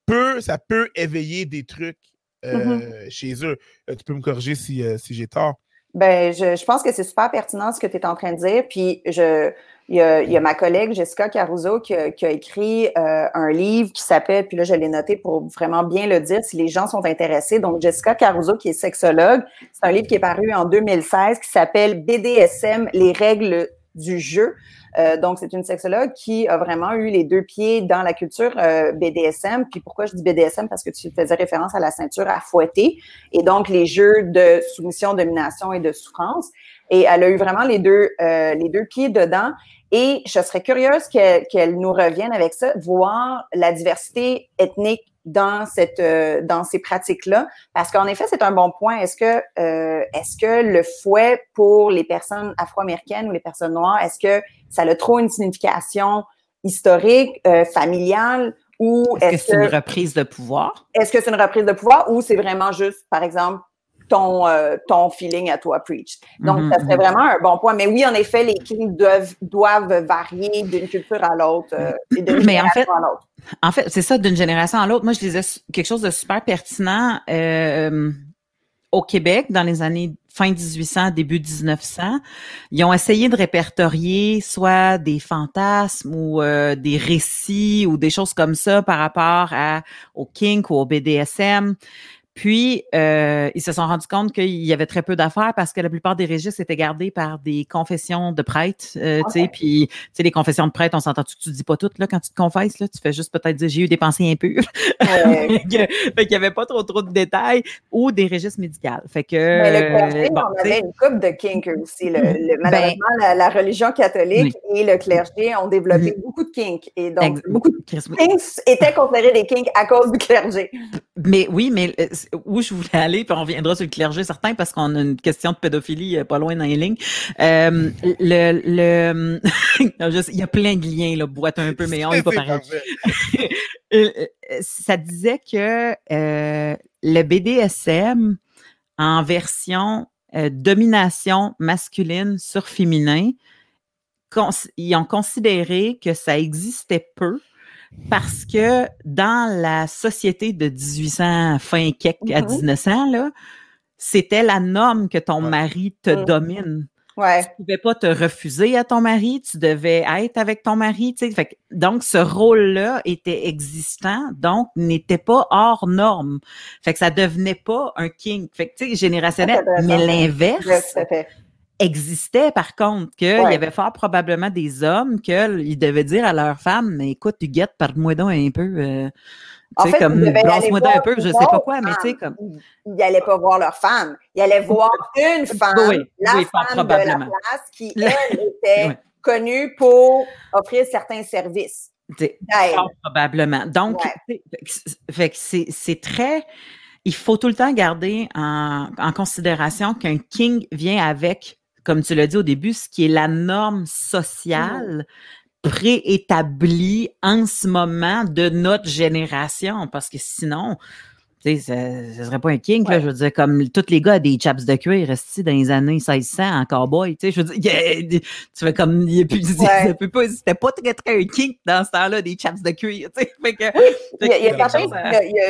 peut, ça peut éveiller des trucs euh, mm-hmm. chez eux. Euh, tu peux me corriger si, si j'ai tort. Ben, je, je, pense que c'est super pertinent ce que tu es en train de dire. Puis je, il y, a, il y a ma collègue Jessica Caruso qui a, qui a écrit euh, un livre qui s'appelle, puis là je l'ai noté pour vraiment bien le dire si les gens sont intéressés. Donc Jessica Caruso qui est sexologue, c'est un livre qui est paru en 2016 qui s'appelle BDSM, les règles du jeu. Euh, donc, c'est une sexologue qui a vraiment eu les deux pieds dans la culture euh, BDSM. Puis pourquoi je dis BDSM? Parce que tu faisais référence à la ceinture à fouetter et donc les jeux de soumission, domination et de souffrance. Et elle a eu vraiment les deux, euh, les deux pieds dedans. Et je serais curieuse qu'elle nous revienne avec ça, voir la diversité ethnique dans cette euh, dans ces pratiques-là. Parce qu'en effet c'est un bon point. Est-ce que euh, est-ce que le fouet pour les personnes afro-américaines ou les personnes noires est-ce que ça a trop une signification historique euh, familiale ou est-ce que c'est une reprise de pouvoir? est-ce que c'est une reprise de pouvoir ou c'est vraiment juste par exemple ton, ton feeling à toi preach. Donc, mm-hmm, ça serait mm-hmm. vraiment un bon point. Mais oui, en effet, les kinks doivent, doivent varier d'une culture à l'autre et d'une Mais en fait, à l'autre. En fait, c'est ça, d'une génération à l'autre. Moi, je disais quelque chose de super pertinent. Euh, au Québec, dans les années fin 1800, début 1900, ils ont essayé de répertorier soit des fantasmes ou euh, des récits ou des choses comme ça par rapport à, au kink ou au BDSM. Puis, euh, ils se sont rendus compte qu'il y avait très peu d'affaires parce que la plupart des registres étaient gardés par des confessions de prêtres. Euh, tu sais, puis, tu sais, les confessions de prêtres, on s'entend que tu dis pas toutes là quand tu te confesses là, tu fais juste peut-être dire j'ai eu des pensées impures. fait qu'il y avait pas trop trop de détails ou des registres médicaux. Fait que. Mais le clergé, on avait une coupe de kink aussi. Le, ben malheureusement, la, religion catholique et le clergé ont développé mm. beaucoup de kink et donc beaucoup de kinks étaient considérés des kinks à cause du clergé. Mais oui, mais euh, où je voulais aller, puis on reviendra sur le clergé certain parce qu'on a une question de pédophilie euh, pas loin dans les lignes. Euh, le, le il y a plein de liens là, boîte un peu, mais on est pas pareil. Euh, ça disait que le BDSM en version domination masculine sur féminin, ils ont considéré que ça existait peu parce que dans la société de 1800, fin kek à 1900, mm-hmm. là, c'était la norme que ton mari te mm. domine. Ouais. Tu ne pouvais pas te refuser à ton mari, tu devais être avec ton mari. Fait donc, ce rôle-là était existant, donc n'était pas hors norme. Fait que ça devenait pas un king. Fait que, tu sais, générationnel. Mais l'inverse, existait, par contre, qu'il y avait fort probablement des hommes qu'ils devaient dire à leur femme, mais écoute, tu guettes, parle-moi donc un peu. Euh, tu sais, comme, lance-moi donc un peu, je sais pas quoi, mais tu sais, comme. Ils n'allaient pas voir leur femme. Ils allaient voir une femme, la femme de la place, qui, elle, était connue pour offrir certains services. Fort probablement. Donc, fait que c'est très il faut tout le temps garder en, en considération qu'un king vient avec comme tu l'as dit au début, ce qui est la norme sociale préétablie en ce moment de notre génération, parce que sinon, tu sais, ce serait pas un king, là, je veux dire, comme tous les gars des chaps de cuir restés dans les années 1600 en cowboy, tu sais, je veux dire, tu fais comme, il ouais. pas, c'était pas très, très un king dans ce temps-là, des chaps de cuir, tu sais, fait que... il, y a,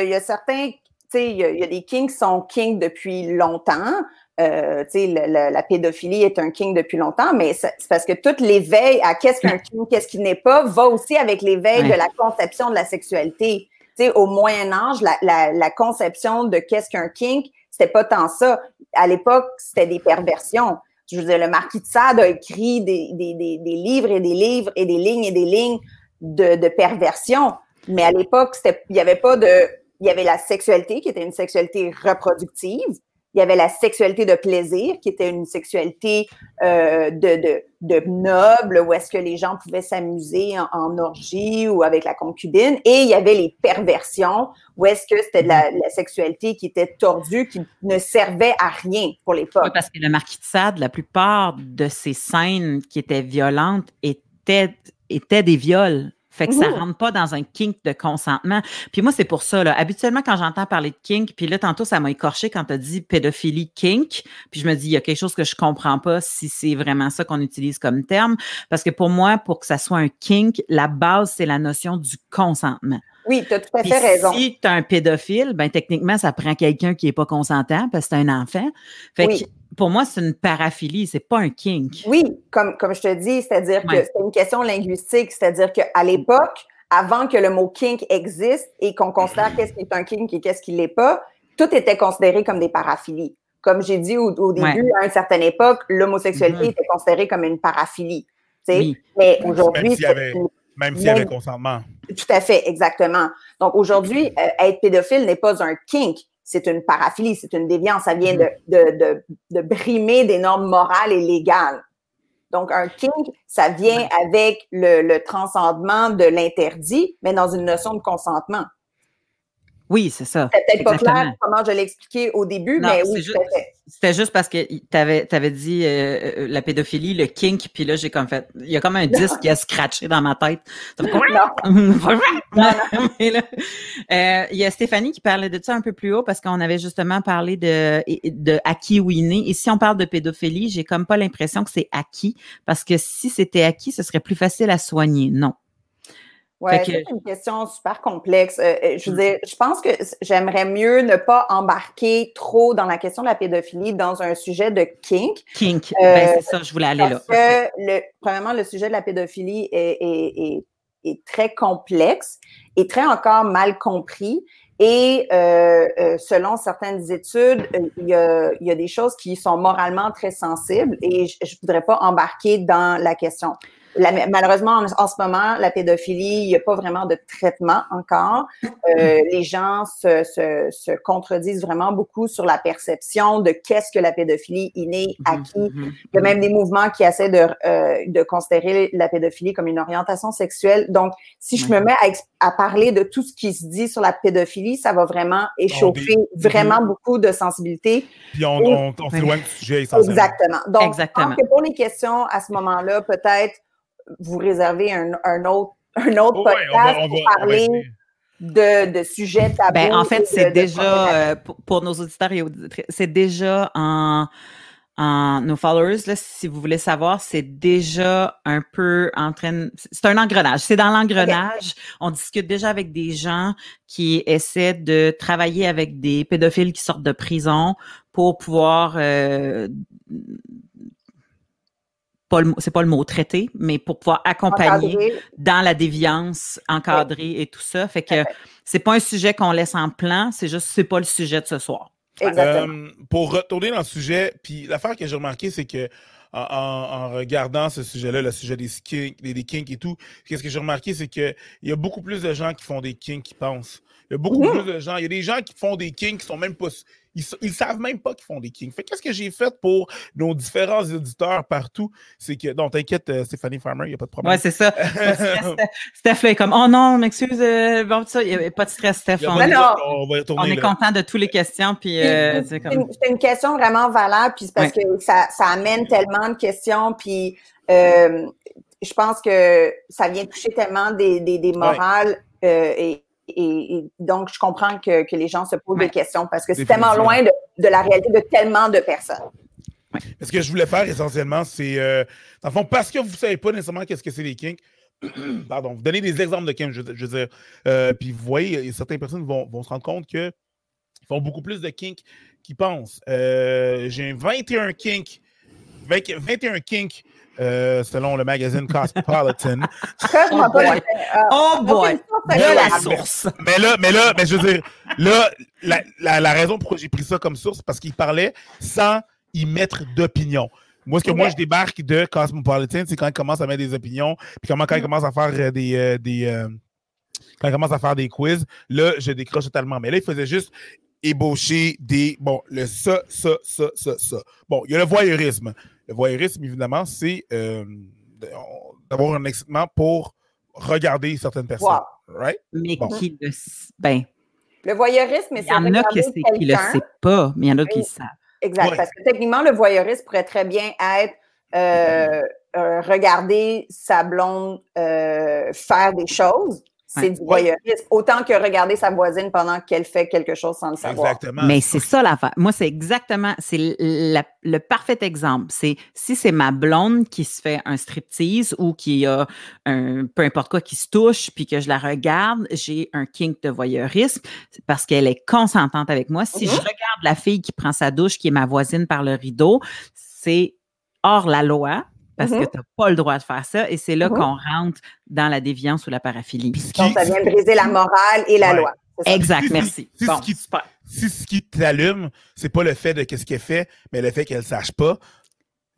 il, y a, certains, tu sais, il y a des kings qui sont kings depuis longtemps, euh, la, la, pédophilie est un king depuis longtemps, mais c'est parce que tout l'éveil à qu'est-ce qu'un king, qu'est-ce qui n'est pas, va aussi avec l'éveil de la conception de la sexualité. sais, au Moyen Âge, la, la, la conception de qu'est-ce qu'un kink, c'était pas tant ça. À l'époque, c'était des perversions. Je veux dire, le marquis de Sade a écrit des, des, des, des, livres et des livres et des lignes et des lignes de, de perversion. Mais à l'époque, il n'y avait pas de... Il y avait la sexualité qui était une sexualité reproductive, il y avait la sexualité de plaisir, qui était une sexualité euh, de, de, de, noble, où est-ce que les gens pouvaient s'amuser en, orgie ou avec la concubine. Et il y avait les perversions, où est-ce que c'était de la, sexualité qui était tordue, qui ne servait à rien pour l'époque. Oui, parce que le Marquis de Sade, la plupart de ces scènes qui étaient violentes étaient, étaient des viols fait que ça rentre pas dans un kink de consentement. Puis moi, c'est pour ça, là. Habituellement, quand j'entends parler de kink, puis là, tantôt, ça m'a écorché quand tu as dit pédophilie kink. Puis je me dis, il y a quelque chose que je comprends pas si c'est vraiment ça qu'on utilise comme terme. Parce que pour moi, pour que ça soit un kink, la base, c'est la notion du consentement. Oui, tu as tout à fait raison. Si tu as un pédophile, ben techniquement, ça prend quelqu'un qui est pas consentant parce que c'est un enfant. Fait que pour moi, c'est une paraphilie, c'est pas un kink. Oui, comme, comme je te dis, c'est-à-dire que c'est une question linguistique, c'est-à-dire qu'à l'époque, avant que le mot kink existe et qu'on considère qu'est-ce qui est un kink et qu'est-ce qui l'est pas, tout était considéré comme des paraphilies. Comme j'ai dit au, début, à une certaine époque, l'homosexualité mm-hmm. était considérée comme une paraphilie. Oui. Mais aujourd'hui. Même s'il y avait consentement. Tout à fait, exactement. Donc aujourd'hui, euh, être pédophile n'est pas un kink, c'est une paraphilie, c'est une déviance. Ça vient mm-hmm. de, de, de, brimer des normes morales et légales. Donc, un kink, ça vient avec le, le transcendement de l'interdit, mais dans une notion de consentement. Oui, c'est ça. C'était peut-être pas clair comment je l'ai expliqué au début, mais oui, c'était juste parce que tu avais, avais, dit euh, euh, la pédophilie, le kink, puis là, j'ai comme fait. Il y a comme un disque qui a scratché dans ma tête. Euh, il y a Stéphanie qui parlait de ça un peu plus haut parce qu'on avait justement parlé de, de acquis ou inné. Et si on parle de pédophilie, j'ai comme pas l'impression que c'est acquis parce que si c'était acquis, ce serait plus facile à soigner. Non. Oui, c'est une question super complexe. Euh, euh, je veux mmh. dire, je pense que j'aimerais mieux ne pas embarquer trop dans la question de la pédophilie dans un sujet de kink. Kink, ben, euh, c'est ça, je voulais aller parce Que le, premièrement, le sujet de la pédophilie est, est, est, très complexe et très encore mal compris. Et selon certaines études, il y, a, il y, a, des choses qui sont moralement très sensibles et je ne voudrais pas embarquer dans la question malheureusement, en, ce moment, la pédophilie, il n'y a pas vraiment de traitement encore. Euh, les gens se, se, se, contredisent vraiment beaucoup sur la perception de qu'est-ce que la pédophilie innée, à mhm, qui. Mhm, il y a même des mouvements qui essaient de, euh, de considérer la pédophilie comme une orientation sexuelle. Donc, si je me mets à, à, parler de tout ce qui se dit sur la pédophilie, ça va vraiment échauffer vraiment beaucoup de sensibilité. Puis on, on, on s'éloigne du sujet essentiellement. Exactement. Donc, Exactement. que pour les questions, à ce moment-là, peut-être vous réserver un, un autre, un autre podcast pour parler de, de, sujets tabous. Ben, en fait, c'est déjà, euh, pour, nos auditeurs et auditrices, c'est déjà en, en, nos followers, là, si vous voulez savoir, c'est déjà un peu en train, c'est un engrenage. C'est dans l'engrenage. On discute déjà avec des gens qui essaient de travailler avec des pédophiles qui sortent de prison pour pouvoir euh, c'est pas le mot traité, mais pour pouvoir accompagner dans la déviance, encadrer et tout ça. Fait que c'est pas un sujet qu'on laisse en plan, c'est juste c'est pas le sujet de ce soir. Euh, pour retourner dans le sujet, puis l'affaire que j'ai remarqué, c'est que en, regardant ce sujet-là, le sujet des, des, kinks et tout, qu'est-ce que j'ai remarqué, c'est qu'il y a beaucoup plus de gens qui font des kinks qui pensent. Il y a beaucoup mmh. plus de gens. Il y a des gens qui font des kinks qui sont même pas ils, ils savent même pas qu'ils font des kings. Fait qu'est-ce que j'ai fait pour nos différents éditeurs partout? C'est que, non, t'inquiète, euh, Stéphanie Farmer, il n'y a pas de problème. Ouais, c'est ça. Steph, là, est comme, oh non, m'excuse, euh, bon, ça, il n'y a pas de stress, Steph. On, on, est content de toutes les questions. Puis, euh, c'est comme... une, question vraiment valable, puis parce que ça, ça, amène tellement de questions, puis euh, je pense que ça vient toucher tellement des, des, des morales euh, et et, donc, je comprends que, que, les gens se posent des questions parce que c'est tellement loin de, de, la réalité de tellement de personnes. Ce que je voulais faire essentiellement, c'est, euh, dans le fond, parce que vous ne savez pas nécessairement qu'est-ce que c'est les kinks, pardon, vous donnez des exemples de kinks, je, veux dire, euh, puis vous voyez, certaines personnes vont, vont se rendre compte qu'ils font beaucoup plus de kinks qu'ils pensent. Euh, j'ai 21 kinks, 21 kinks euh, selon le magazine Cosmopolitan. oh boy! Oh boy! Mais, la source. Mais là, mais là, mais je veux dire, là, la, la, la raison pourquoi j'ai pris ça comme source, parce qu'il parlait sans y mettre d'opinion. Moi, ce que moi, je débarque de Cosmopolitan, c'est quand il commence à mettre des opinions, puis comment quand il commence à faire euh, des. Euh, des quand il commence à faire des quiz, là, je décroche totalement. Mais là, il faisait juste ébaucher des. Bon, le ça, ça, ça, ça, ça. Bon, il y a le voyeurisme. Le voyeurisme, évidemment, c'est euh, d'avoir un excitement pour regarder certaines personnes. Right? Mais qui le. Ben. Le voyeurisme, c'est. Il y en a qui ne le sait pas, mais il y en a qui le savent. Exact. Parce que techniquement, le voyeurisme pourrait très bien être euh, euh, regarder sa blonde faire des choses c'est du voyeurisme. Autant que regarder sa voisine pendant qu'elle fait quelque chose sans le savoir. Exactement. Mais c'est ça l'affaire. Moi, c'est exactement, c'est le parfait exemple. C'est si c'est ma blonde qui se fait un striptease ou qui a un, peu importe quoi, qui se touche, puis que je la regarde, j'ai un kink de voyeurisme parce qu'elle est consentante avec moi. Si je mm-hmm. regarde la fille qui prend sa douche, qui est ma voisine par le rideau, c'est hors la loi parce que mm-hmm. tu n'as pas le droit de faire ça. Et c'est là mm-hmm. qu'on rentre dans la déviance ou la paraphilie. Donc, ça vient briser la morale et la loi. Exact, merci. Si, ce qui, si ce qui t'allume, c'est pas le fait de qu'est-ce qu'elle fait, mais le fait qu'elle ne sache pas,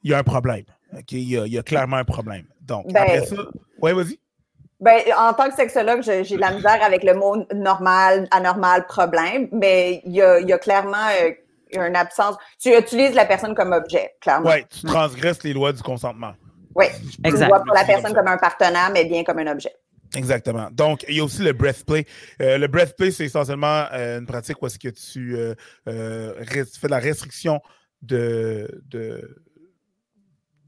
il y a un problème. OK, il y a, il y a clairement un problème. Donc, Ben- après ça, ouais, vas-y. Ben, en tant que sexologue, j'ai de la misère avec le mot normal, anormal, problème, mais il y a, il y a clairement euh, une absence. Tu utilises la personne comme objet, clairement. Ouais, tu transgresses les lois du consentement. Oui. Tu Exact. ne vois pas la personne comme un partenaire, mais bien comme un objet. Exactement. Donc, il y a aussi le breathplay. Euh, le breathplay, c'est essentiellement euh, une pratique où est-ce que tu euh, euh, res- fais de la restriction de, de,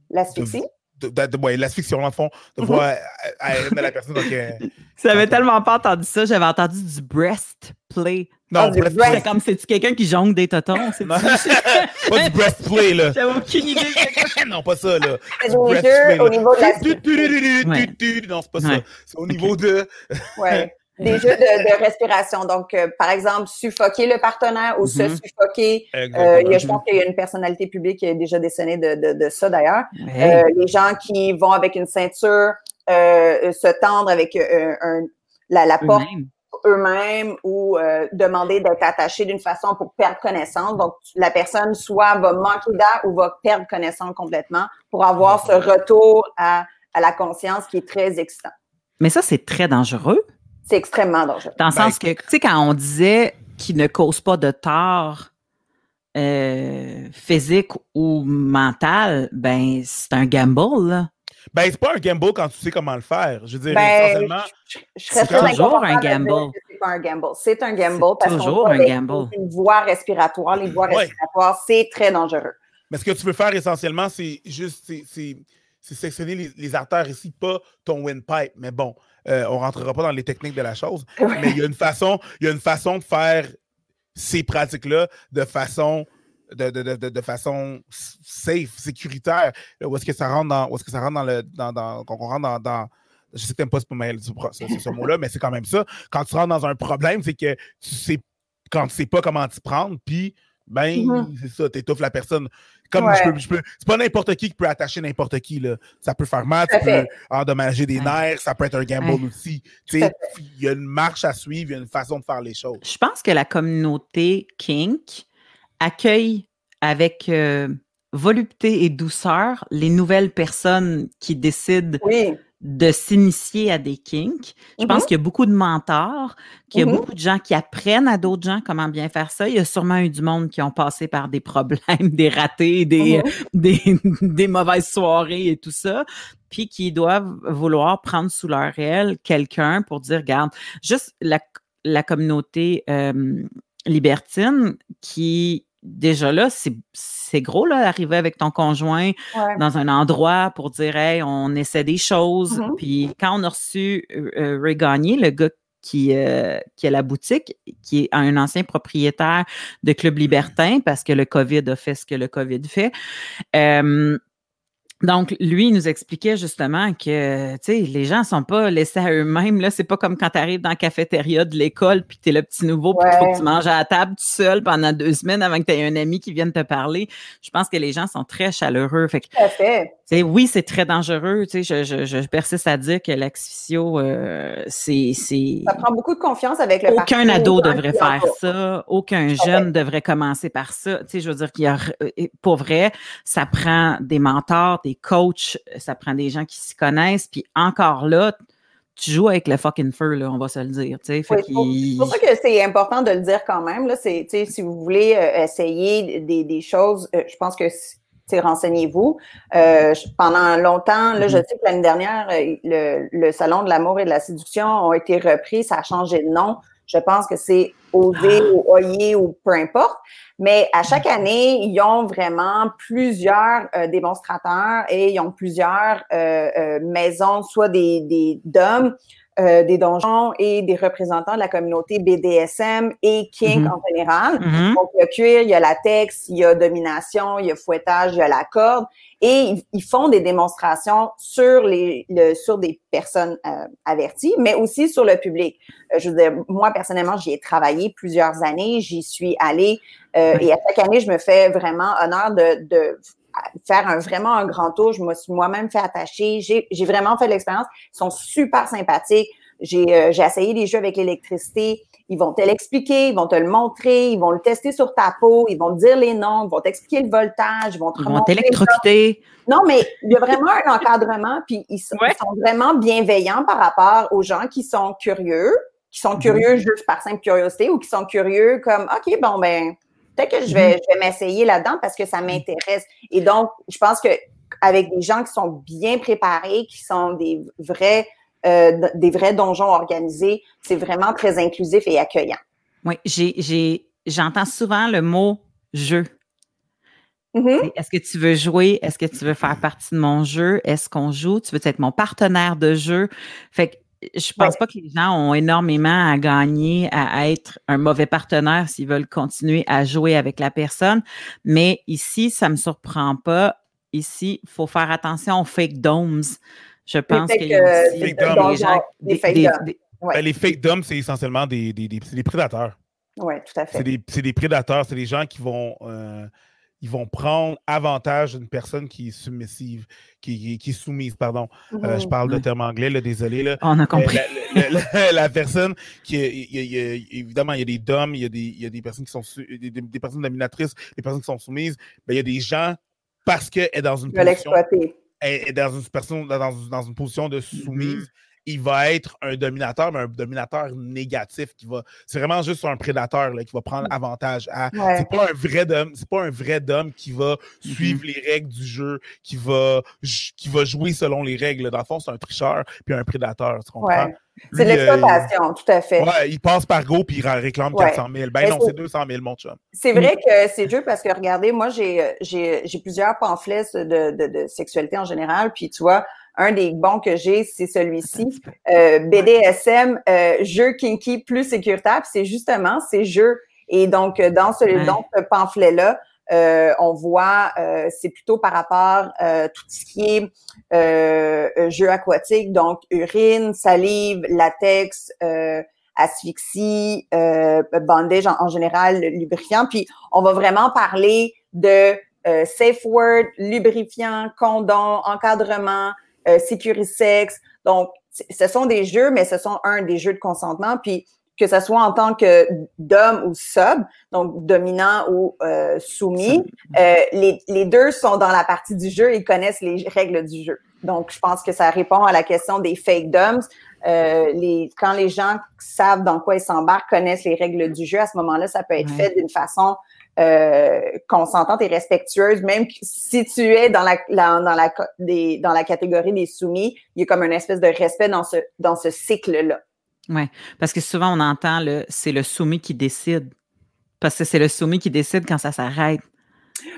L'asphyxie. de, de, de- ouais, l'asphyxion, dans le fond, de Mhm. voir à, à- de la personne. Donc, euh, J'avais tellement pas entendu ça, j'avais entendu du breastplay. Non, Ah. C'est comme, c'est-tu quelqu'un qui jongle des totons? Pas du breathplay, là. J'avais aucune idée. non, pas ça, là. C'est au niveau de la Non, c'est pas ça. C'est au niveau de. Ouais. Des jeux de, de respiration. Donc, euh, par exemple, suffoquer le partenaire ou se Mhm. suffoquer. Euh, il y a- je pense qu'il y a une personnalité publique qui a déjà décelé de, de, de ça d'ailleurs. Hey. Euh, les gens qui vont avec une ceinture euh, se tendre avec euh, un, la, la porte Eux-mêmes. ou euh, demander d'être attachés d'une façon pour perdre connaissance. Donc, la personne soit va manquer d'air ou va perdre connaissance complètement pour avoir ce retour à, à la conscience qui est très excitant. Mais ça, c'est très dangereux. C'est extrêmement dangereux. Dans le Ben, sens que, tu sais, quand on disait qu'il ne cause pas de tort euh, physique ou mental, ben, c'est un gamble, là. Ben, c'est pas un gamble quand tu sais comment le faire. Je veux dire, Ben, je, je c'est toujours un gamble. C'est pas un gamble. C'est un gamble parce qu'on toujours un gamble. Une voie respiratoire, les voies Ouais. respiratoires, c'est très dangereux. Mais ce que tu veux faire essentiellement, c'est juste c'est- sectionner les, les artères ici, pas ton windpipe. Mais bon, euh, on rentrera pas dans les techniques de la chose. Mais il y a une façon, il y a une façon de faire ces pratiques-là de façon de, de, de, de- façon safe, sécuritaire. Là, Où est-ce que ça rentre dans, où est-ce que ça rentre dans le dans, dans qu'on rentre dans, dans- je sais que t'aimes pas ce, ce, ce- mot-là, mais c'est quand même ça. Quand tu rentres dans un problème, c'est que tu sais quand tu sais pas comment t'y prendre, puis ben Mhm. c'est ça, t'étouffes la personne. Comme Ouais. je peux, je peux- c'est pas n'importe qui qui peut attacher n'importe qui. Là. Ça peut faire mal, peux fait. endommager des Ouais. nerfs, ça peut être un gamble Ouais. aussi. Tu sais, Il y a une marche à suivre, il y a une façon de faire les choses. Je pense que la communauté kink accueille avec euh, volupté et douceur les nouvelles personnes qui décident Oui. de s'initier à des kinks. Je pense qu'il y a beaucoup de mentors, qu'il y a Mhm. beaucoup de gens qui apprennent à d'autres gens comment bien faire ça. Il y a sûrement eu du monde qui ont passé par des problèmes, des ratés, des, Mhm. des, des mauvaises soirées et tout ça, puis qui doivent vouloir prendre sous leur aile quelqu'un pour dire, regarde, juste la, la communauté euh, libertine qui, déjà là, c'est c'est gros, là, arriver avec ton conjoint Ouais. dans un endroit pour dire, hey, on essaie des choses. Mhm. Puis quand on a reçu euh, euh, Ray Gagné, le gars qui, euh, qui a la boutique, qui est un ancien propriétaire de Club Libertin, parce que le COVID a fait ce que le COVID fait. Euh, donc, lui, il nous expliquait justement que, tu sais, les gens sont pas laissés à eux-mêmes. Là, c'est pas comme quand tu arrives dans la cafétéria de l'école puis t'es le petit nouveau puis il faut Ouais. que tu manges à la table tout seul pendant deux semaines avant que tu aies un ami qui vienne te parler. Je pense que les gens sont très chaleureux. Fait que, Tout à fait. tu oui, c'est très dangereux. Tu sais, je, je, je persiste à dire que l'axphysio, euh, c'est, c'est, Ça prend beaucoup de confiance avec le aucun ado devrait faire ça. Aucun jeune devrait commencer par ça. Tu sais, je veux dire qu'il y a, euh, pour vrai, ça prend des mentors, des coachs, ça prend des gens qui s'y connaissent. Puis encore là, tu joues avec le fucking feu, là, on va se le dire. Oui, c'est pour- ça que c'est important de le dire quand même. Là, si vous voulez euh, essayer des, des choses, euh, je pense que renseignez-vous. Euh, pendant longtemps, là, je Mhm. sais que l'année dernière, euh, le, le Salon de l'amour et de la séduction ont été repris, ça a changé de nom. Je pense que c'est Oser Ah. ou Oyer ou peu importe. Mais à chaque année, ils ont vraiment plusieurs euh, démonstrateurs et ils ont plusieurs euh, euh, maisons, soit des, des d'hommes, euh, des donjons et des représentants de la communauté BDSM et kink Mhm. en général. Mhm. Donc, il y a cuir, il y a latex, il y a domination, il y a fouettage, il y a la corde. Et ils, ils font des démonstrations sur les le, sur des personnes euh, averties, mais aussi sur le public. Euh, je veux dire, moi, personnellement, j'y ai travaillé plusieurs années, j'y suis allée. euh. Et à chaque année, je me fais vraiment honneur de, de faire un, vraiment un grand tour. Je me suis moi-même fait attacher. J'ai j'ai vraiment fait l'expérience. Ils sont super sympathiques. j'ai euh, j'ai essayé des jeux avec l'électricité. Ils vont te l'expliquer, ils vont te le montrer, ils vont le tester sur ta peau, ils vont te dire les noms, ils vont t'expliquer le voltage, ils vont te Ils vont t'électrocuter. Non, mais il y a vraiment un encadrement, puis ils sont, Ouais. ils sont vraiment bienveillants par rapport aux gens qui sont curieux, qui sont curieux juste par simple curiosité ou qui sont curieux comme OK, bon ben peut-être que je vais, je vais m'essayer là-dedans parce que ça m'intéresse. Et donc, je pense que avec des gens qui sont bien préparés, qui sont des vrais euh, des vrais donjons organisés, c'est vraiment très inclusif et accueillant. Oui, j'ai, j'ai, j'entends souvent le mot jeu. Mhm. Est-ce que tu veux jouer? Est-ce que tu veux faire partie de mon jeu? Est-ce qu'on joue? Tu veux être mon partenaire de jeu? Fait que je pense Ouais. pas que les gens ont énormément à gagner à être un mauvais partenaire s'ils veulent continuer à jouer avec la personne. Mais ici, ça me surprend pas. Ici, il faut faire attention aux fake domes. Je pense fake, qu'il y a euh, aussi des domes. gens, Des des, fake des- domes. Ouais. Ben, les fake dumps, c'est essentiellement des, des, des- c'est des prédateurs. Oui, tout à C'est fait. des, c'est des prédateurs, c'est des gens qui vont, euh, ils vont prendre avantage d'une personne qui est submissive, qui, qui- qui est soumise, pardon. Euh, je Mhm. parle de terme anglais, là, désolé. Là. on a Euh, compris. la, la- la- la personne qui est- il y a- il y a- évidemment il y a des DOM, il y a des, il y a des personnes qui sont des, des- des personnes dominatrices, des personnes qui sont soumises, ben, il y a des gens parce qu'elle est dans une position est dans une personne dans, dans une position de soumise, il va être un dominateur, mais un dominateur négatif qui va. C'est vraiment juste un prédateur là, qui va prendre avantage à. Ouais. C'est pas un vrai d'homme, c'est pas un vrai qui va suivre les règles du jeu, qui va qui va jouer selon les règles. Dans le fond, c'est un tricheur puis un prédateur, tu comprends? Ouais. C'est euh, l'exploitation, tout à fait. Ouais, il passe par go puis il réclame Ouais. 400 000. Ben Mais non, c'est- c'est 200 000, mon chum. C'est vrai que c'est dur parce que regardez, moi j'ai j'ai plusieurs pamphlets de, de, de sexualité en général, puis tu vois, un des bons que j'ai, c'est celui-ci, euh, BDSM, euh, jeu kinky plus sécuritaire, c'est justement ces jeux. Et donc euh, dans ce Ouais. dans ce pamphlet-là, euh, on voit, euh, c'est plutôt par rapport euh, tout ce qui est jeux aquatiques, donc urine, salive, latex, euh, asphyxie, euh, bandage en, en général, lubrifiant. Puis on va vraiment parler de euh, safe word, lubrifiant, condom, encadrement, euh, sécurisex. Donc, ce sont des jeux, mais ce sont un des jeux de consentement. Puis que ce soit en tant que d'homme ou sub, donc dominant ou euh, soumis, euh, les, les deux sont dans la partie du jeu et connaissent les règles du jeu. Donc, je pense que ça répond à la question des fake doms. Euh, les, quand les gens savent dans quoi ils s'embarquent, connaissent les règles du jeu, à ce moment-là, ça peut être Ouais. fait d'une façon euh, consentante et respectueuse, même si tu es dans la, la- dans la co- des, dans la catégorie des soumis, il y a comme une espèce de respect dans ce dans ce cycle-là. Oui, parce que souvent on entend le c'est le soumis qui décide. Parce que c'est le soumis qui décide quand ça s'arrête.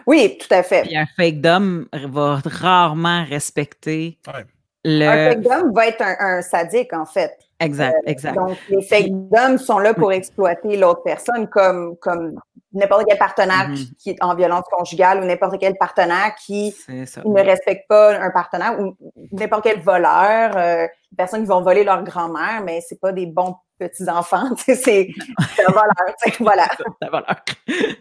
Oui, tout à fait. Puis un fake d'homme va rarement respecter Ouais. le. Un fake dom va être un, un sadique, en fait. Exact, exact. Donc, les fake doms sont là pour exploiter l'autre personne comme, comme n'importe quel partenaire Mhm. qui, qui est en violence conjugale ou n'importe quel partenaire qui ne respecte pas un partenaire ou n'importe quel voleur, euh, des personnes qui vont voler leur grand-mère, mais c'est pas des bons petits-enfants, tu sais, c'est c'est un voleur, voilà. Ta valeur.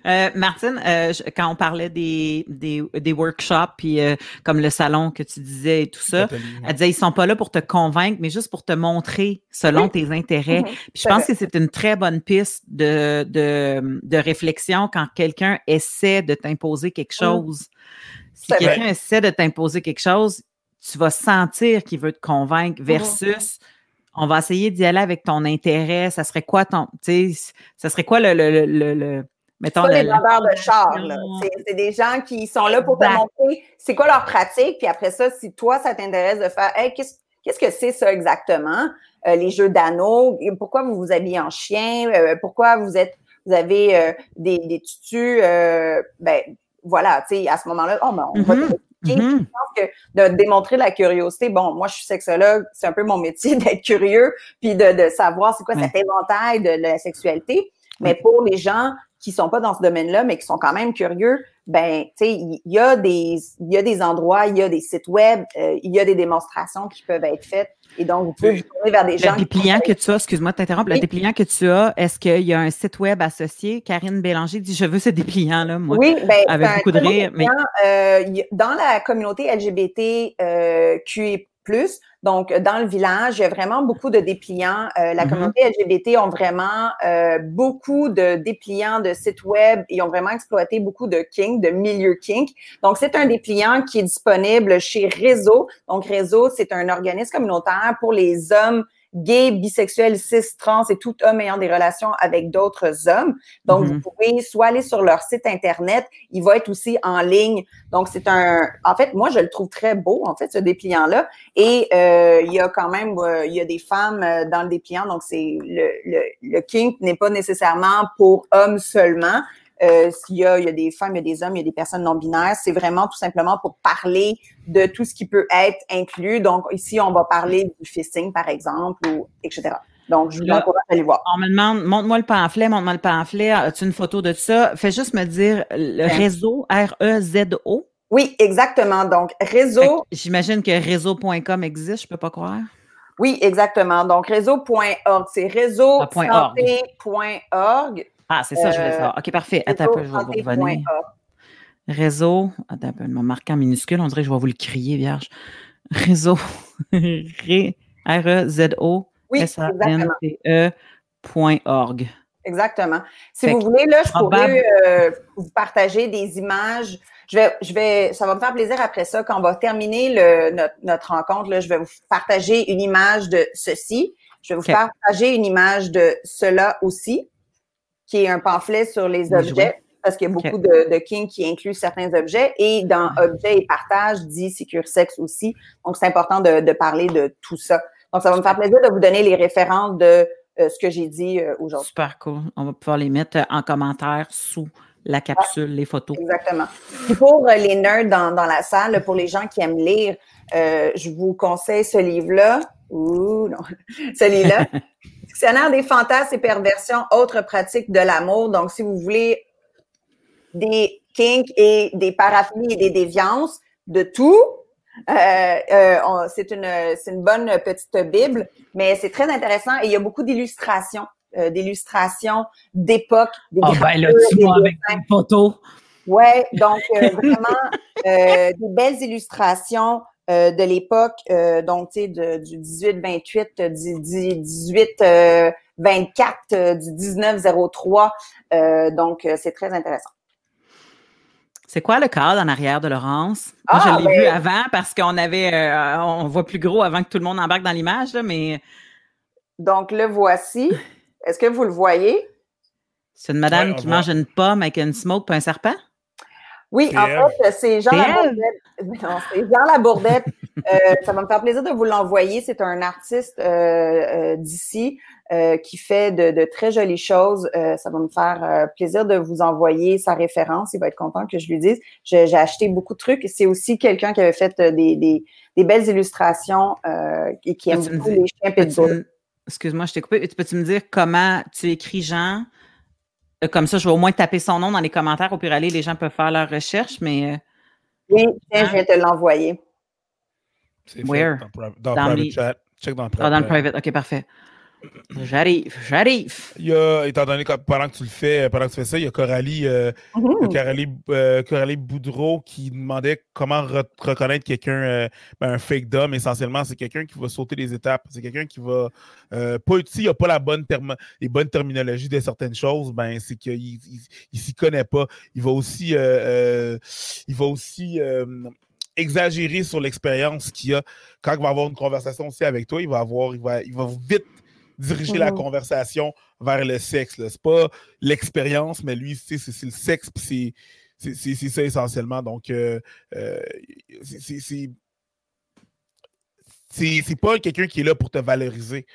Euh, Martine, euh, je- quand on parlait des, des, des workshops, puis euh, comme le salon que tu disais et tout ça, Nathalie. elle disait ils sont pas là pour te convaincre, mais juste pour te montrer selon Oui. tes intérêts. Mhm, Puis je pense vrai. que c'est une très bonne piste de, de, de réflexion quand quelqu'un essaie de t'imposer quelque Mm. chose. Si quelqu'un essaie de t'imposer quelque chose, tu vas sentir qu'il veut te convaincre Mm-hmm. versus on va essayer d'y aller avec ton intérêt. Ça serait quoi ton. Ça serait quoi le. le, le, le- mettons, pas des vendeurs de fondation. C'est- des gens qui sont là pour te montrer c'est quoi leur pratique, puis après ça, si toi, ça t'intéresse de faire, hey, qu'est-ce qu'est-ce que c'est ça exactement? Euh, les jeux d'anneaux, pourquoi vous vous habillez en chien, Euh, pourquoi vous êtes, vous avez euh, des, des tutus, euh, ben voilà, tu sais, à ce moment-là, oh, ben, on va l'expliquer. Mhm. Je pense que de démontrer la curiosité, bon, moi, je suis sexologue, c'est un peu mon métier d'être curieux, puis de, de savoir c'est quoi cet éventail de, la sexualité. Mais pour les gens qui sont pas dans ce domaine-là, mais qui sont quand même curieux, ben, tu sais, il y, a des, il y a des endroits, il y a des sites web, euh, il y a des démonstrations qui peuvent être faites. Et donc, vous pouvez Oui. vous tourner vers des gens. Le dépliant sont- que tu as, excuse-moi de t'interrompre, le Oui. dépliant que tu as, est-ce qu'il y a un site web associé? Karine Bélanger dit Je veux ce dépliant-là, moi. Oui, ben, avec beaucoup de rire, mais-. Euh, dans la communauté LGBT euh, QI+, Donc, dans le village, il y a vraiment beaucoup de dépliants. Euh, la Mhm. communauté LGBT ont vraiment euh, beaucoup de dépliants de sites web. Ils ont vraiment exploité beaucoup de kink, de milieu kink. Donc, c'est un dépliant qui est disponible chez Réseau. Donc, Réseau, c'est un organisme communautaire pour les hommes gays, bisexuels, cis, trans et tout homme ayant des relations avec d'autres hommes. Donc, Mhm. vous pouvez soit aller sur leur site Internet, il va être aussi en ligne. Donc, c'est un... En fait, moi, je le trouve très beau, en fait, ce dépliant-là. Et euh, il y a quand même, euh, il y a des femmes euh, dans le dépliant. Donc, c'est le, le, le kink n'est pas nécessairement pour hommes seulement. Euh, s'il y a, il y a des femmes, il y a des hommes, il y a des personnes non binaires. C'est vraiment tout simplement pour parler de tout ce qui peut être inclus. Donc, ici, on va parler du fisting, par exemple, ou etc. Donc, je vous Là- encourage à aller voir. On me demande, montre-moi le pamphlet, montre-moi le pamphlet. As-tu une photo de ça? Fais juste me dire le réseau, R-E-Z-O. Oui, exactement. Donc, réseau, J'imagine que réseau.com existe, je peux pas croire. oui, exactement. Donc, réseau.org. C'est Ah, point org. réseau-santé.org. Ah, c'est ça, je voulais savoir. OK, parfait. Attends un peu, je vais vous revenir. Réseau. Attends un peu, marquer en minuscule. On dirait que je vais vous le crier, vierge. Réseau. Ré- R-E-Z-O. Oui, exactement. S-A-N-T-E. point org. Exactement. Si vous voulez, là, je pourrais euh, vous partager des images. Je vais, je vais, ça va me faire plaisir après ça, quand on va terminer le, notre, notre rencontre, là, je vais vous partager une image de ceci. Je vais vous partager une image de cela aussi, qui est un pamphlet sur les objets, parce qu'il y a beaucoup de, de King qui inclut certains objets. Et dans Objets et partage, dit Secure Sex aussi. Donc, c'est important de, de parler de tout ça. Donc, ça va me faire plaisir de vous donner les références de euh, ce que j'ai dit euh, aujourd'hui. Super cool. On va pouvoir les mettre en commentaire sous la capsule, les photos. Exactement. Puis pour euh, les nerds dans, dans la salle, pour les gens qui aiment lire, euh, je vous conseille ce livre-là. Ouh, non. Ce livre-là. Dictionnaire des fantasmes et perversions, autres pratiques de l'amour. Donc, si vous voulez des kinks et des paraphilies et des déviances, de tout, euh, euh, c'est une, bonne petite Bible, mais c'est très intéressant et il y a beaucoup d'illustrations, euh, d'illustrations d'époque, Ah, ben là, tu vois, avec des photos. Ouais, donc vraiment des belles illustrations euh, de l'époque, euh, donc tu sais du 18-28, euh, du 18-24, euh, du 19-03. Euh, donc euh, c'est très intéressant. C'est quoi le cadre en arrière de Laurence? Moi, Ah, je l'ai ben- vu avant parce qu'on avait, euh, on voit plus gros avant que tout le monde embarque dans l'image, là, mais Donc le voici. Est-ce que vous le voyez? c'est une madame Ouais, qui voit. mange une pomme avec une smoke et un serpent? Oui, C'est en fait, c'est Jean Labourdette. Non, c'est Jean Labourdette. Euh, ça va me faire plaisir de vous l'envoyer. C'est un artiste euh, euh, d'ici euh, qui fait de, de très jolies choses. Euh, ça va me faire euh, plaisir de vous envoyer sa référence. Il va être content que je lui dise. Je- J'ai acheté beaucoup de trucs. C'est aussi quelqu'un qui avait fait des, des, des belles illustrations euh, et qui aime Peux-tu me beaucoup dire- les chiens pitbull. Excuse-moi, je t'ai coupé. Peux-tu me dire comment tu écris Jean? Euh, Comme ça, je vais au moins taper son nom dans les commentaires. Au pire, aller, les gens peuvent faire leur recherche, mais euh, Oui, tiens, je viens te l'envoyer. C'est fait Where? Dans, dans, Dans private les- chat. Check dans le ah, dans le private. private. OK, parfait. J'arrive, j'arrive. Il y a, étant donné que pendant que tu le fais, pendant que tu fais ça, il y a Coralie, euh, Mhm. Coralie, euh, Coralie Boudreau qui demandait comment re- reconnaître quelqu'un, euh, ben, un fake d'homme. Essentiellement, c'est quelqu'un qui va sauter les étapes. C'est quelqu'un qui va euh, pas utiliser, il n'a pas la bonne terme, les bonnes terminologies de certaines choses. Ben, c'est qu'il il, il s'y connaît pas. Il va aussi, euh, euh, il va aussi euh, exagérer sur l'expérience qu'il a quand il va avoir une conversation aussi avec toi. Il va avoir, il va, il va vite diriger la Mhm. conversation vers le sexe. C'est pas l'expérience, mais lui, c'est le sexe, puis c'est- ça essentiellement. Donc, euh, euh, c'est- pas quelqu'un qui est là pour te valoriser.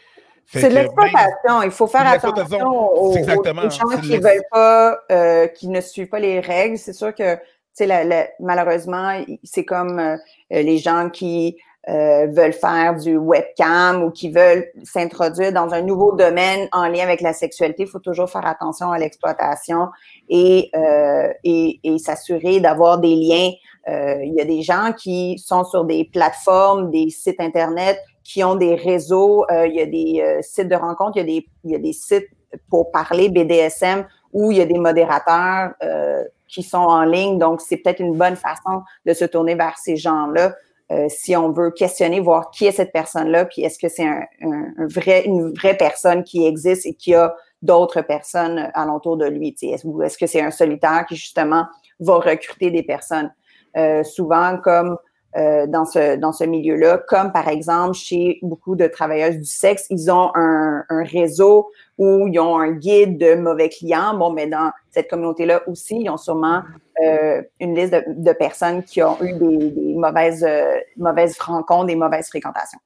C'est de l'exploitation. Il faut faire attention aux, C'est exactement. aux gens qui veulent pas, euh, qui ne suivent pas les règles. C'est sûr que, la- la- malheureusement, c'est comme euh, les gens qui euh, veulent faire du webcam ou qui veulent s'introduire dans un nouveau domaine en lien avec la sexualité. Il faut toujours faire attention à l'exploitation et, euh, et, et s'assurer d'avoir des liens. Euh, il y a des gens qui sont sur des plateformes, des sites Internet qui ont des réseaux, euh, il y a des euh, sites de rencontres, il y, a des, il y a des sites pour parler BDSM où il y a des modérateurs euh, qui sont en ligne. Donc, c'est peut-être une bonne façon de se tourner vers ces gens-là euh, si on veut questionner, voir qui est cette personne-là, puis est-ce que c'est une vraie personne qui existe et qui a d'autres personnes alentour de lui, ou est-ce que c'est un solitaire qui justement va recruter des personnes? Euh, souvent, comme euh, dans ce, dans ce milieu-là, comme par exemple chez beaucoup de travailleuses du sexe, ils ont un, un, réseau où ils ont un guide de mauvais clients. Bon, mais dans cette communauté-là aussi, ils ont sûrement euh, une liste de, de, personnes qui ont eu des, des mauvaises, euh, mauvaises rencontres, des mauvaises fréquentations.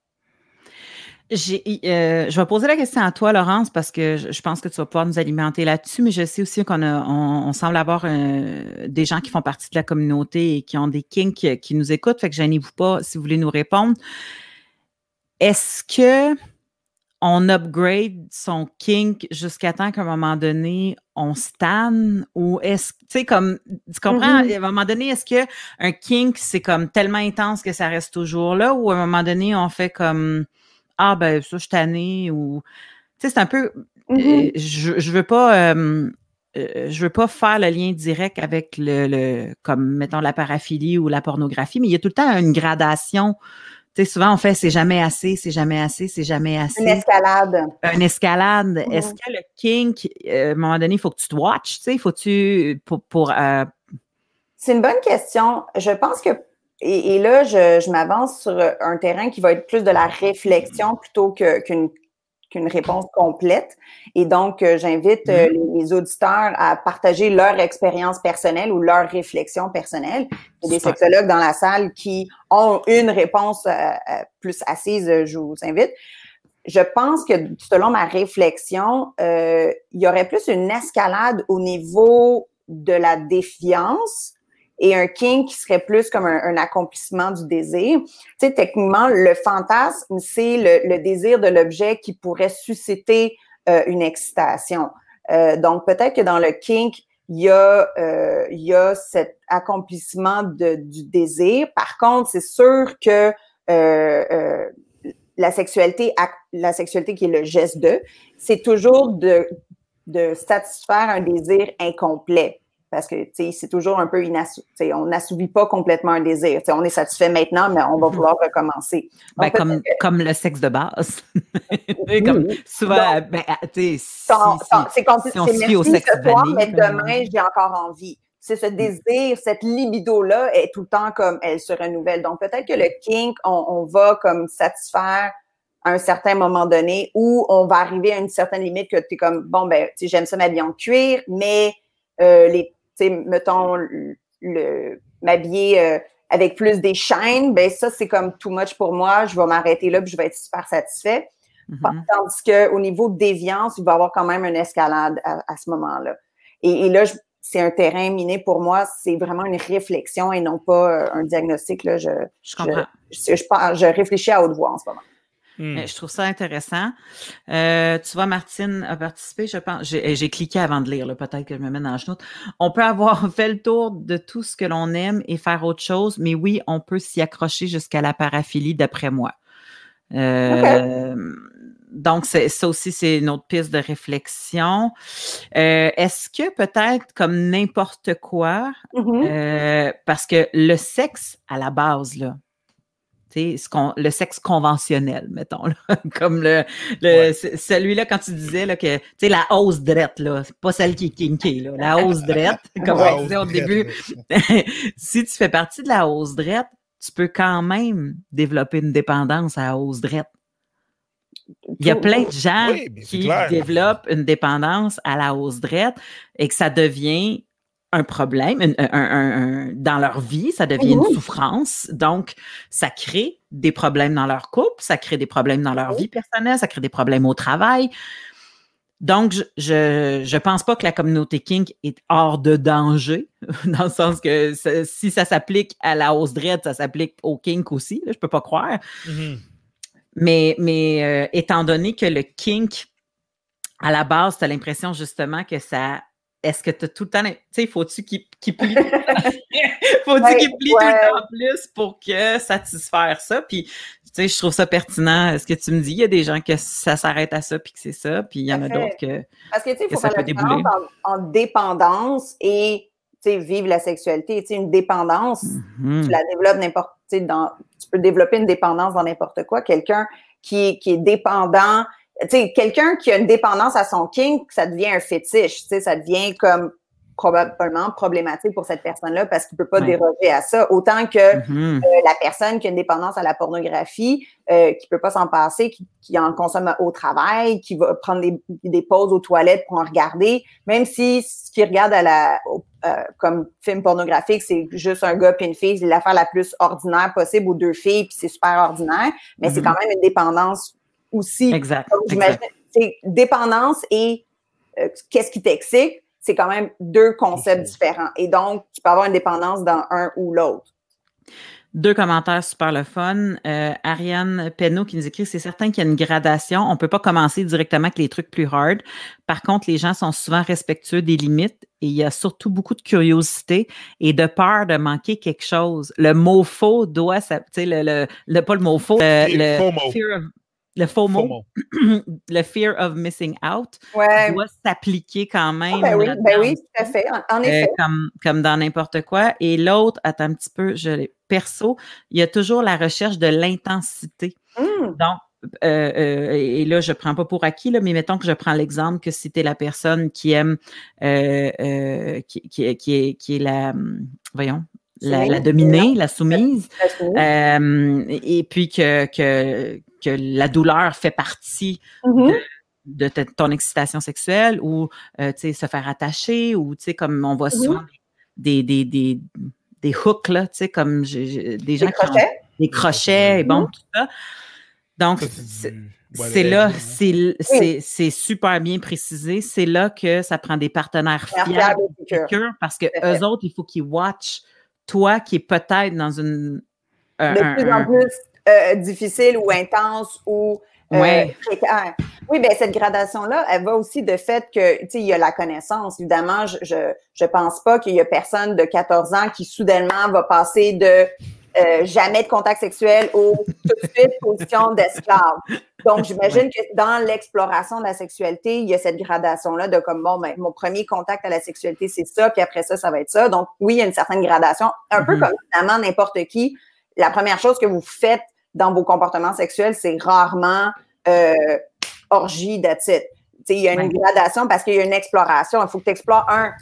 Euh, je vais poser la question à toi, Laurence, parce que je, pense que tu vas pouvoir nous alimenter là-dessus, mais je sais aussi qu'on on, semble avoir euh, des gens qui font partie de la communauté et qui ont des kinks qui, nous écoutent, fait que gênez-vous pas si vous voulez nous répondre. Est-ce que on upgrade son kink jusqu'à temps qu'à un moment donné, on stan ou est-ce tu sais comme tu comprends? Mm-hmm. à un moment donné est-ce que un kink c'est comme tellement intense que ça reste toujours là ou à un moment donné on fait comme ah ben ça, je suis tannée ou tu sais, c'est un peu. Mm-hmm. Euh, je, je veux pas. Euh, euh, je veux pas faire le lien direct avec le, le, comme mettons la paraphilie ou la pornographie, mais il y a tout le temps une gradation. Tu sais, souvent on fait c'est jamais assez, c'est jamais assez, c'est jamais assez. Une escalade. Une escalade. Est-ce que le kink, à un moment donné, il faut que tu te watches, tu sais, faut-tu pour, pour C'est une bonne question. Je pense que et, là, je, m'avance sur un terrain qui va être plus de la réflexion plutôt qu'une qu'une réponse complète. Et donc, euh, j'invite euh, mm-hmm. les, auditeurs à partager leur expérience personnelle ou leur réflexion personnelle. Il y a des sexologues dans la salle qui ont une réponse euh, plus assise, je vous invite. Je pense que selon ma réflexion, il y aurait plus une escalade au niveau de la défiance et un king qui serait plus comme un, accomplissement du désir. Tu sais, techniquement, le fantasme, c'est le, désir de l'objet qui pourrait susciter euh, une excitation. Euh, donc, peut-être que dans le kink, il y a, euh, il y a cet accomplissement du désir. Par contre, c'est sûr que la sexualité, la sexualité qui est le geste de, c'est toujours de, de satisfaire un désir incomplet parce que c'est toujours un peu inassouvi. On n'assouvit pas complètement un désir. on est satisfait maintenant, mais on va mhm. vouloir recommencer. Ben, comme, comme le sexe de base. comme souvent, ben, si, c'est compliqué. Si au sexe ce soir, mais demain, j'ai encore envie. C'est ce mm. désir, cette libido-là est tout le temps comme elle se renouvelle. Donc, peut-être que le kink, on, on va comme satisfaire à un certain moment donné où on va arriver à une certaine limite que tu es comme, bon, ben, j'aime ça m'habiller en cuir, mais euh, les sais, mettons, le, m'habiller euh, avec plus des chaînes, ben ça, c'est comme too much pour moi. Je vais m'arrêter là, puis je vais être super satisfait. Mm-hmm. Tandis qu'au niveau de déviance, il va y avoir quand même une escalade à, ce moment-là. Et, là, c'est un terrain miné pour moi. C'est vraiment une réflexion et non pas euh, un diagnostic. Là. Je, je comprends. Je, je, réfléchis à haute voix en ce moment. Hmm. Euh, je trouve ça intéressant. Euh, tu vois, Martine a participé, je pense. J'ai cliqué avant de lire, peut-être que je me mets dans la chenoute. On peut avoir fait le tour de tout ce que l'on aime et faire autre chose, mais oui, on peut s'y accrocher jusqu'à la paraphilie, d'après moi. Euh, donc, ça aussi, c'est une autre piste de réflexion. Est-ce que peut-être comme n'importe quoi, mm-hmm. parce que le sexe à la base, là, ce le sexe conventionnel, mettons, comme le, celui-là quand tu disais là, que la hausse drette, là, pas celle qui est kinky, là, la hausse drette, comme on disait au début. si tu fais partie de la hausse drette, tu peux quand même développer une dépendance à la hausse drette. Il y a plein de gens qui développent une dépendance à la hausse drette et que ça devient un problème dans leur vie, ça devient une souffrance. Donc, ça crée des problèmes dans leur couple, ça crée des problèmes dans leur vie personnelle, ça crée des problèmes au travail. Donc, je je pense pas que la communauté kink est hors de danger, dans le sens que si ça s'applique à la hausse dread, ça s'applique au kink aussi, là, je peux pas croire. Mm-hmm. Mais, mais euh, étant donné que le kink, à la base, tu as l'impression justement que ça est-ce que tu as tout le temps. Tu sais, faut-tu qu'il plie? faut-tu qu'il plie tout le temps plus pour que satisfaire ça? Puis, tu sais, je trouve ça pertinent. Ce que tu me dis, il y a des gens que ça s'arrête à ça puis que c'est ça, puis il y en a d'autres que. Parce que, tu sais, il faut faire la différence en, dépendance et, tu sais, vivre la sexualité. Tu sais, une dépendance, mm-hmm. tu la développes n'importe. tu sais, dans, tu peux développer une dépendance dans n'importe quoi. Quelqu'un qui, qui est dépendant, quelqu'un qui a une dépendance à son kink, ça devient un fétiche, tu sais, ça devient comme probablement problématique pour cette personne-là parce qu'il peut pas déroger à ça. Autant que mm-hmm. euh, la personne qui a une dépendance à la pornographie, euh, qui peut pas s'en passer, qui, qui, en consomme au travail, qui va prendre des, des, pauses aux toilettes pour en regarder, même si ce qu'il regarde à la euh, comme film pornographique, c'est juste un gars puis une fille, c'est l'affaire la plus ordinaire possible aux deux filles, puis c'est super ordinaire, mais c'est mm-hmm. quand même une dépendance aussi. Exact. C'est dépendance et euh, qu'est-ce qui t'excite? C'est quand même deux concepts différents. Et donc, tu peux avoir une dépendance dans un ou l'autre. Deux commentaires super le fun. Euh, Ariane Penneau qui nous écrit c'est certain qu'il y a une gradation. On peut pas commencer directement avec les trucs plus hard. Par contre, les gens sont souvent respectueux des limites et il y a surtout beaucoup de curiosité et de peur de manquer quelque chose. Le mot faux doit, tu sais, le, le, pas le mot faux, le, le le FOMO, le fear of missing out, doit s'appliquer quand ah, même. ben, oui, ben oui, tout à fait, en, euh, effet. comme, comme dans n'importe quoi. Et l'autre, attends un petit peu, je perso, il y a toujours la recherche de l'intensité. Mmh. Donc, euh, euh, et là, je prends pas pour acquis, là, mais mettons que je prends l'exemple que c'était la personne qui aime, qui, qui, qui, est, qui est la, voyons, la, dominée, la soumise, et puis que, que que la douleur fait partie mm-hmm. de, ton excitation sexuelle ou euh, tu sais se faire attacher ou tu sais comme on voit mm-hmm. souvent des, des, des, des hooks là, tu sais comme des gens qui ont des crochets et bon mm-hmm. tout ça. Donc c'est là, c'est super bien précisé. C'est là que ça prend des partenaires fiables, parce que eux autres, il faut qu'ils watchent toi qui est peut-être dans une. de plus en plus euh, difficile ou intense ou euh, précaire. Oui, bien, cette gradation-là, elle va aussi de fait que, tu sais, il y a la connaissance. Évidemment, je, je, je pense pas qu'il y a personne de 14 ans qui soudainement va passer de euh, jamais de contact sexuel au tout de suite position d'esclave. Donc, j'imagine que dans l'exploration de la sexualité, il y a cette gradation-là de comme, bon, ben, mon premier contact à la sexualité, c'est ça, puis après ça, ça va être ça. Donc, oui, il y a une certaine gradation, un peu mm-hmm. comme finalement n'importe qui. La première chose que vous faites dans vos comportements sexuels, c'est rarement euh, orgie d'attitude. Il y a une gradation parce qu'il y a une exploration. Il faut que tu explores un,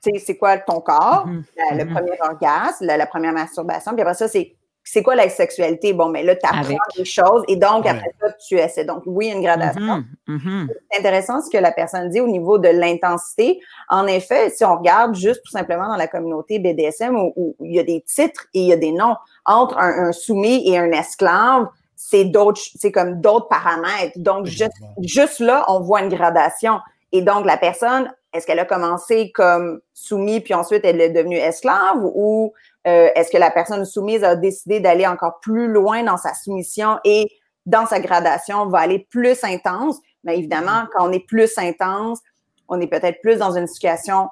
c'est quoi ton corps, mm-hmm. le mm-hmm. premier orgasme, la, première masturbation, puis après ça, c'est c'est quoi la sexualité? Bon, mais là, tu apprends des choses et donc, après ça, tu essaies. Donc, oui, une gradation. Mm-hmm. C'est intéressant ce que la personne dit au niveau de l'intensité. En effet, si on regarde juste tout simplement dans la communauté BDSM où, il y a des titres et il y a des noms entre un, soumis et un esclave, c'est d'autres, c'est comme d'autres paramètres. Donc, juste, juste là, on voit une gradation. Et donc, la personne, est-ce qu'elle a commencé comme soumis, puis ensuite elle est devenue esclave, ou euh, est-ce que la personne soumise a décidé d'aller encore plus loin dans sa soumission et dans sa gradation va aller plus intense? Mais évidemment, quand on est plus intense, on est peut-être plus dans une situation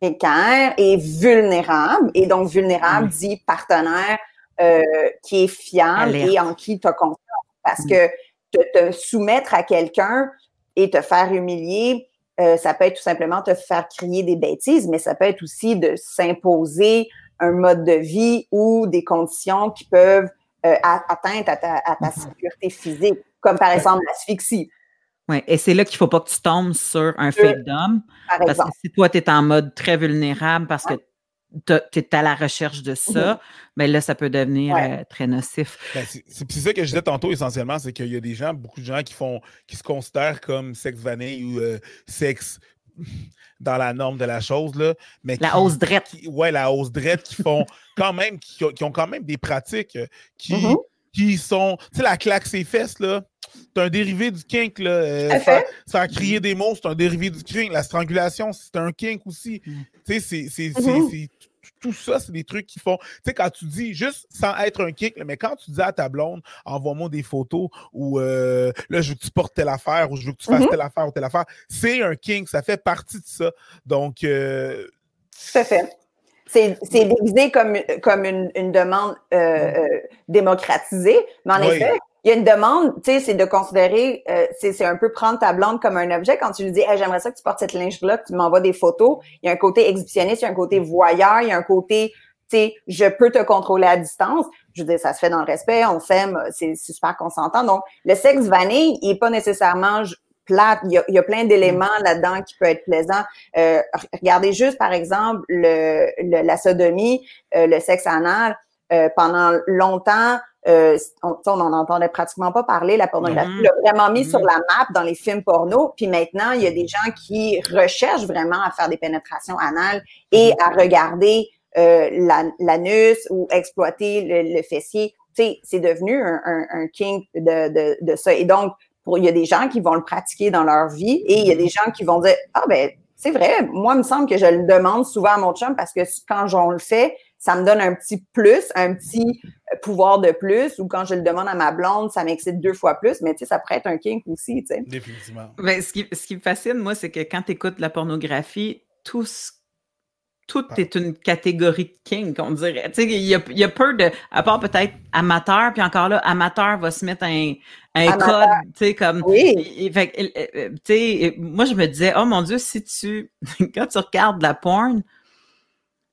précaire et vulnérable. Et donc, vulnérable dit partenaire euh, qui est fiable et en qui tu as confiance. Parce que te, soumettre à quelqu'un et te faire humilier, euh, ça peut être tout simplement te faire crier des bêtises, mais ça peut être aussi de s'imposer un mode de vie ou des conditions qui peuvent euh, atteindre à ta, à ta mm-hmm. sécurité physique, comme par exemple l'asphyxie. Oui, et c'est là qu'il ne faut pas que tu tombes sur un fait d'homme. Parce que si toi, tu es en mode très vulnérable parce que tu es à la recherche de ça, mais mm-hmm. ben là, ça peut devenir euh, très nocif. Ben, c'est ça que je disais tantôt essentiellement, c'est qu'il y a des gens, beaucoup de gens qui font qui se considèrent comme sexe vanille ou euh, sexe dans la norme de la chose. Là, mais la hausse drette. Oui, la hausse drette qui font quand même, qui, ont quand même des pratiques euh, qui, mm-hmm. qui sont. Tu sais, la claque ses fesses, là. C'est un dérivé du kink, là. Euh, ça, a crié des mots, c'est un dérivé du kink. La strangulation, c'est un kink aussi. Mm. Tu sais, c'est mm-hmm tout ça, c'est des trucs qui font. Tu sais, quand tu dis, juste sans être un kick, mais quand tu dis à ta blonde, envoie-moi des photos ou euh, là, je veux que tu portes telle affaire ou je veux que tu fasses mm-hmm. telle affaire ou telle affaire, c'est un kink, ça fait partie de ça. Donc. Euh, tout à fait. C'est déguisé comme, comme une, demande euh, démocratisée, mais en effet, il y a une demande, tu sais, c'est de considérer, euh, c'est un peu prendre ta blonde comme un objet. Quand tu lui dis, hey, j'aimerais ça que tu portes cette linge-là, que tu m'envoies des photos, il y a un côté exhibitionniste, il y a un côté voyeur, il y a un côté, sais, je peux te contrôler à distance. Je veux dire, ça se fait dans le respect, on s'aime, c'est super consentant. Donc, le sexe vanille, il est pas nécessairement plate. Il y a, il y a plein d'éléments là-dedans qui peuvent être plaisants. Euh, regardez juste, par exemple, le, la sodomie, euh, le sexe anal. Euh, pendant longtemps, euh, on, on en entendait pratiquement pas parler, la pornographie mm-hmm. l'a vraiment mis sur mm-hmm. la map dans les films porno. Puis maintenant, il y a des gens qui recherchent vraiment à faire des pénétrations anales et mm-hmm. à regarder euh, l'anus ou exploiter le, fessier. Tu sais, c'est devenu un, un, un king de, de, de, ça. Et donc, pour, il y a des gens qui vont le pratiquer dans leur vie et il y a des gens qui vont dire, ah ben, c'est vrai, moi, il me semble que je le demande souvent à mon chum parce que quand on le fait, ça me donne un petit plus, un petit euh, pouvoir de plus, ou quand je le demande à ma blonde, ça m'excite deux fois plus, mais tu sais, ça pourrait être un kink aussi, tu sais. Définitivement. Ben, ce, qui, ce qui me fascine, moi, c'est que quand tu écoutes la pornographie, tout tout est une catégorie de kink, on dirait. Tu sais, il y a, y a peu de, à part peut-être amateur, puis encore là, amateur va se mettre un, un code, tu sais, comme. Oui. Fait, euh, tu sais, moi, je me disais, oh mon Dieu, si tu, quand tu regardes la porn,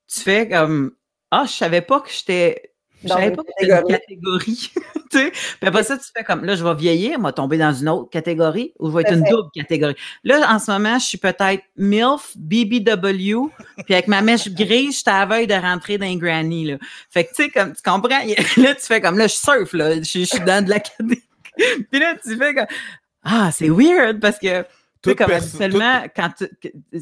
tu fais comme, ah, je savais pas que j'étais. Je savais pas que c'était une catégorie. tu sais? Puis après ça, tu fais comme là, je vais vieillir, vais tomber dans une autre catégorie ou je vais être une double catégorie. Là, en ce moment, je suis peut-être MILF, BBW, puis avec ma mèche grise, je suis à la veille de rentrer dans Granny. Là. Fait que tu sais, comme tu comprends, là, tu fais comme là, je surfe, là, je, je suis dans de la catégorie. puis là, tu fais comme Ah, c'est weird parce que tu sais, comme habituellement, quand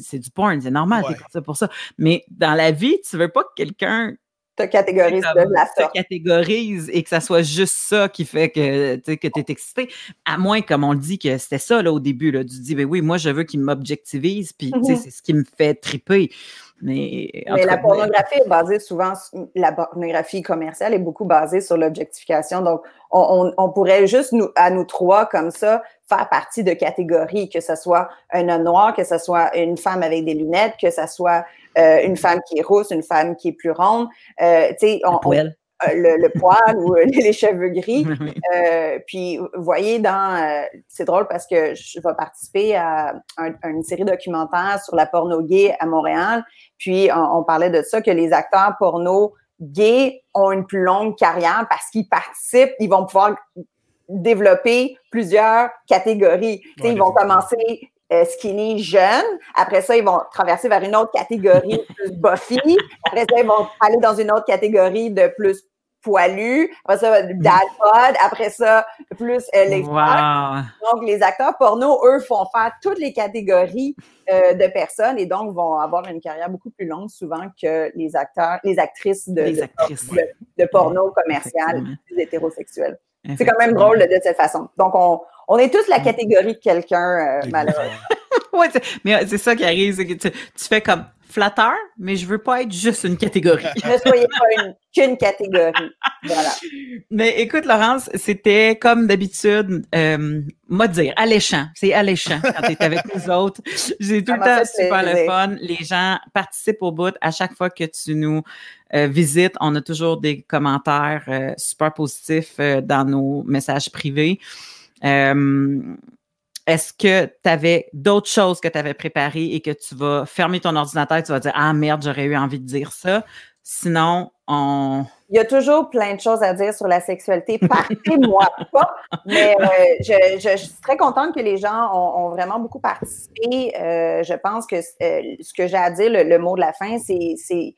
c'est du porn, c'est normal, ouais. c'est pour ça. Mais dans la vie, tu veux pas que quelqu'un te catégorise de la sorte. Te catégorise et que ça soit juste ça qui fait que tu que es excité. À moins, comme on le dit, que c'était ça là, au début. Là, tu dis, ben oui, moi, je veux qu'il m'objectivise, puis mm -hmm. c'est ce qui me fait triper. Mais, mais la pornographie est basée souvent, la pornographie commerciale est beaucoup basée sur l'objectification. Donc, on, on, on, pourrait juste, nous, à nous trois, comme ça, faire partie de catégories, que ce soit un homme noir, que ce soit une femme avec des lunettes, que ce soit euh, une femme qui est rousse, une femme qui est plus ronde. Euh, tu sais, on, on le, le, poil ou euh, les cheveux gris. Euh, puis, vous voyez, dans euh, c'est drôle parce que je vais participer à, un, à, une série documentaire sur la porno gay à Montréal. Puis, on, on, parlait de ça, que les acteurs porno gays ont une plus longue carrière parce qu'ils participent, ils vont pouvoir développer plusieurs catégories. Ouais, ils vont commencer euh, skinny jeune. Après ça, ils vont traverser vers une autre catégorie plus buffy. Après ça, ils vont aller dans une autre catégorie de plus poilu. Après ça, dad pod. Après ça, plus euh, les wow. Donc, les acteurs porno, eux, font faire toutes les catégories euh, de personnes et donc vont avoir une carrière beaucoup plus longue souvent que les acteurs, les actrices de, les actrices. de, de, de porno commercial, plus hétérosexuels. C'est quand même drôle de cette façon. Donc, on, on est tous la catégorie de quelqu'un, euh, malheureusement. oui, mais c'est ça qui arrive, c'est que tu, tu, fais comme flatteur, mais je veux pas être juste une catégorie. ne soyez pas qu'une catégorie. Voilà. Mais écoute, Laurence, c'était comme d'habitude, euh, moi dire, alléchant. C'est alléchant quand tu es avec nous autres. J'ai tout le temps super le fun. Les gens participent au bout à chaque fois que tu nous euh, visites. On a toujours des commentaires euh, super positifs euh, dans nos messages privés. Euh, est-ce que tu avais d'autres choses que tu avais préparées et que tu vas fermer ton ordinateur et tu vas dire Ah merde, j'aurais eu envie de dire ça? Sinon, on. Il y a toujours plein de choses à dire sur la sexualité. Partez-moi pas. Mais euh, je, je, je, suis très contente que les gens ont, ont vraiment beaucoup participé. Euh, je pense que euh, ce que j'ai à dire, le, le, mot de la fin, c'est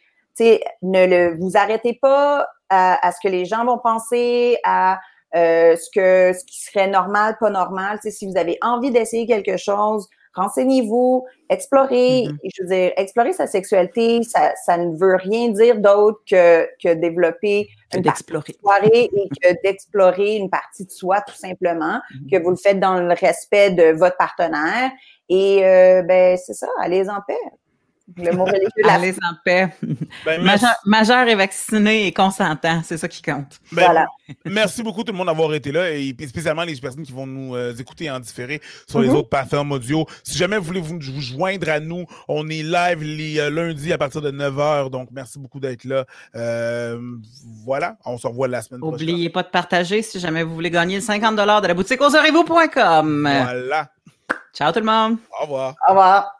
ne le, vous arrêtez pas à, à, ce que les gens vont penser, à euh, ce que ce qui serait normal, pas normal. Tu sais, si vous avez envie d'essayer quelque chose, renseignez-vous, explorez. Mm -hmm. Je veux dire, explorer sa sexualité, ça, ça ne veut rien dire d'autre que, que développer une d'explorer soirée et que d'explorer une partie de soi, tout simplement, mm -hmm. que vous le faites dans le respect de votre partenaire. Et euh, ben c'est ça, allez en paix. Le mot religieux Allez en paix. Ben, majeur, majeur, et vacciné et consentant, c'est ça qui compte. Ben, voilà. Merci beaucoup tout le monde d'avoir été là et spécialement les personnes qui vont nous euh, écouter en différé sur mm -hmm. les mm-hmm. autres plateformes audio. Si jamais vous voulez vous, vous joindre à nous, on est live les euh, lundis à partir de 9h. Donc, merci beaucoup d'être là. Euh, voilà, on se revoit la semaine prochaine. N'oubliez pas de partager si jamais vous voulez gagner le 50 de la boutique oserez-vous.com. Voilà. Ciao tout le monde. Au revoir. Au revoir.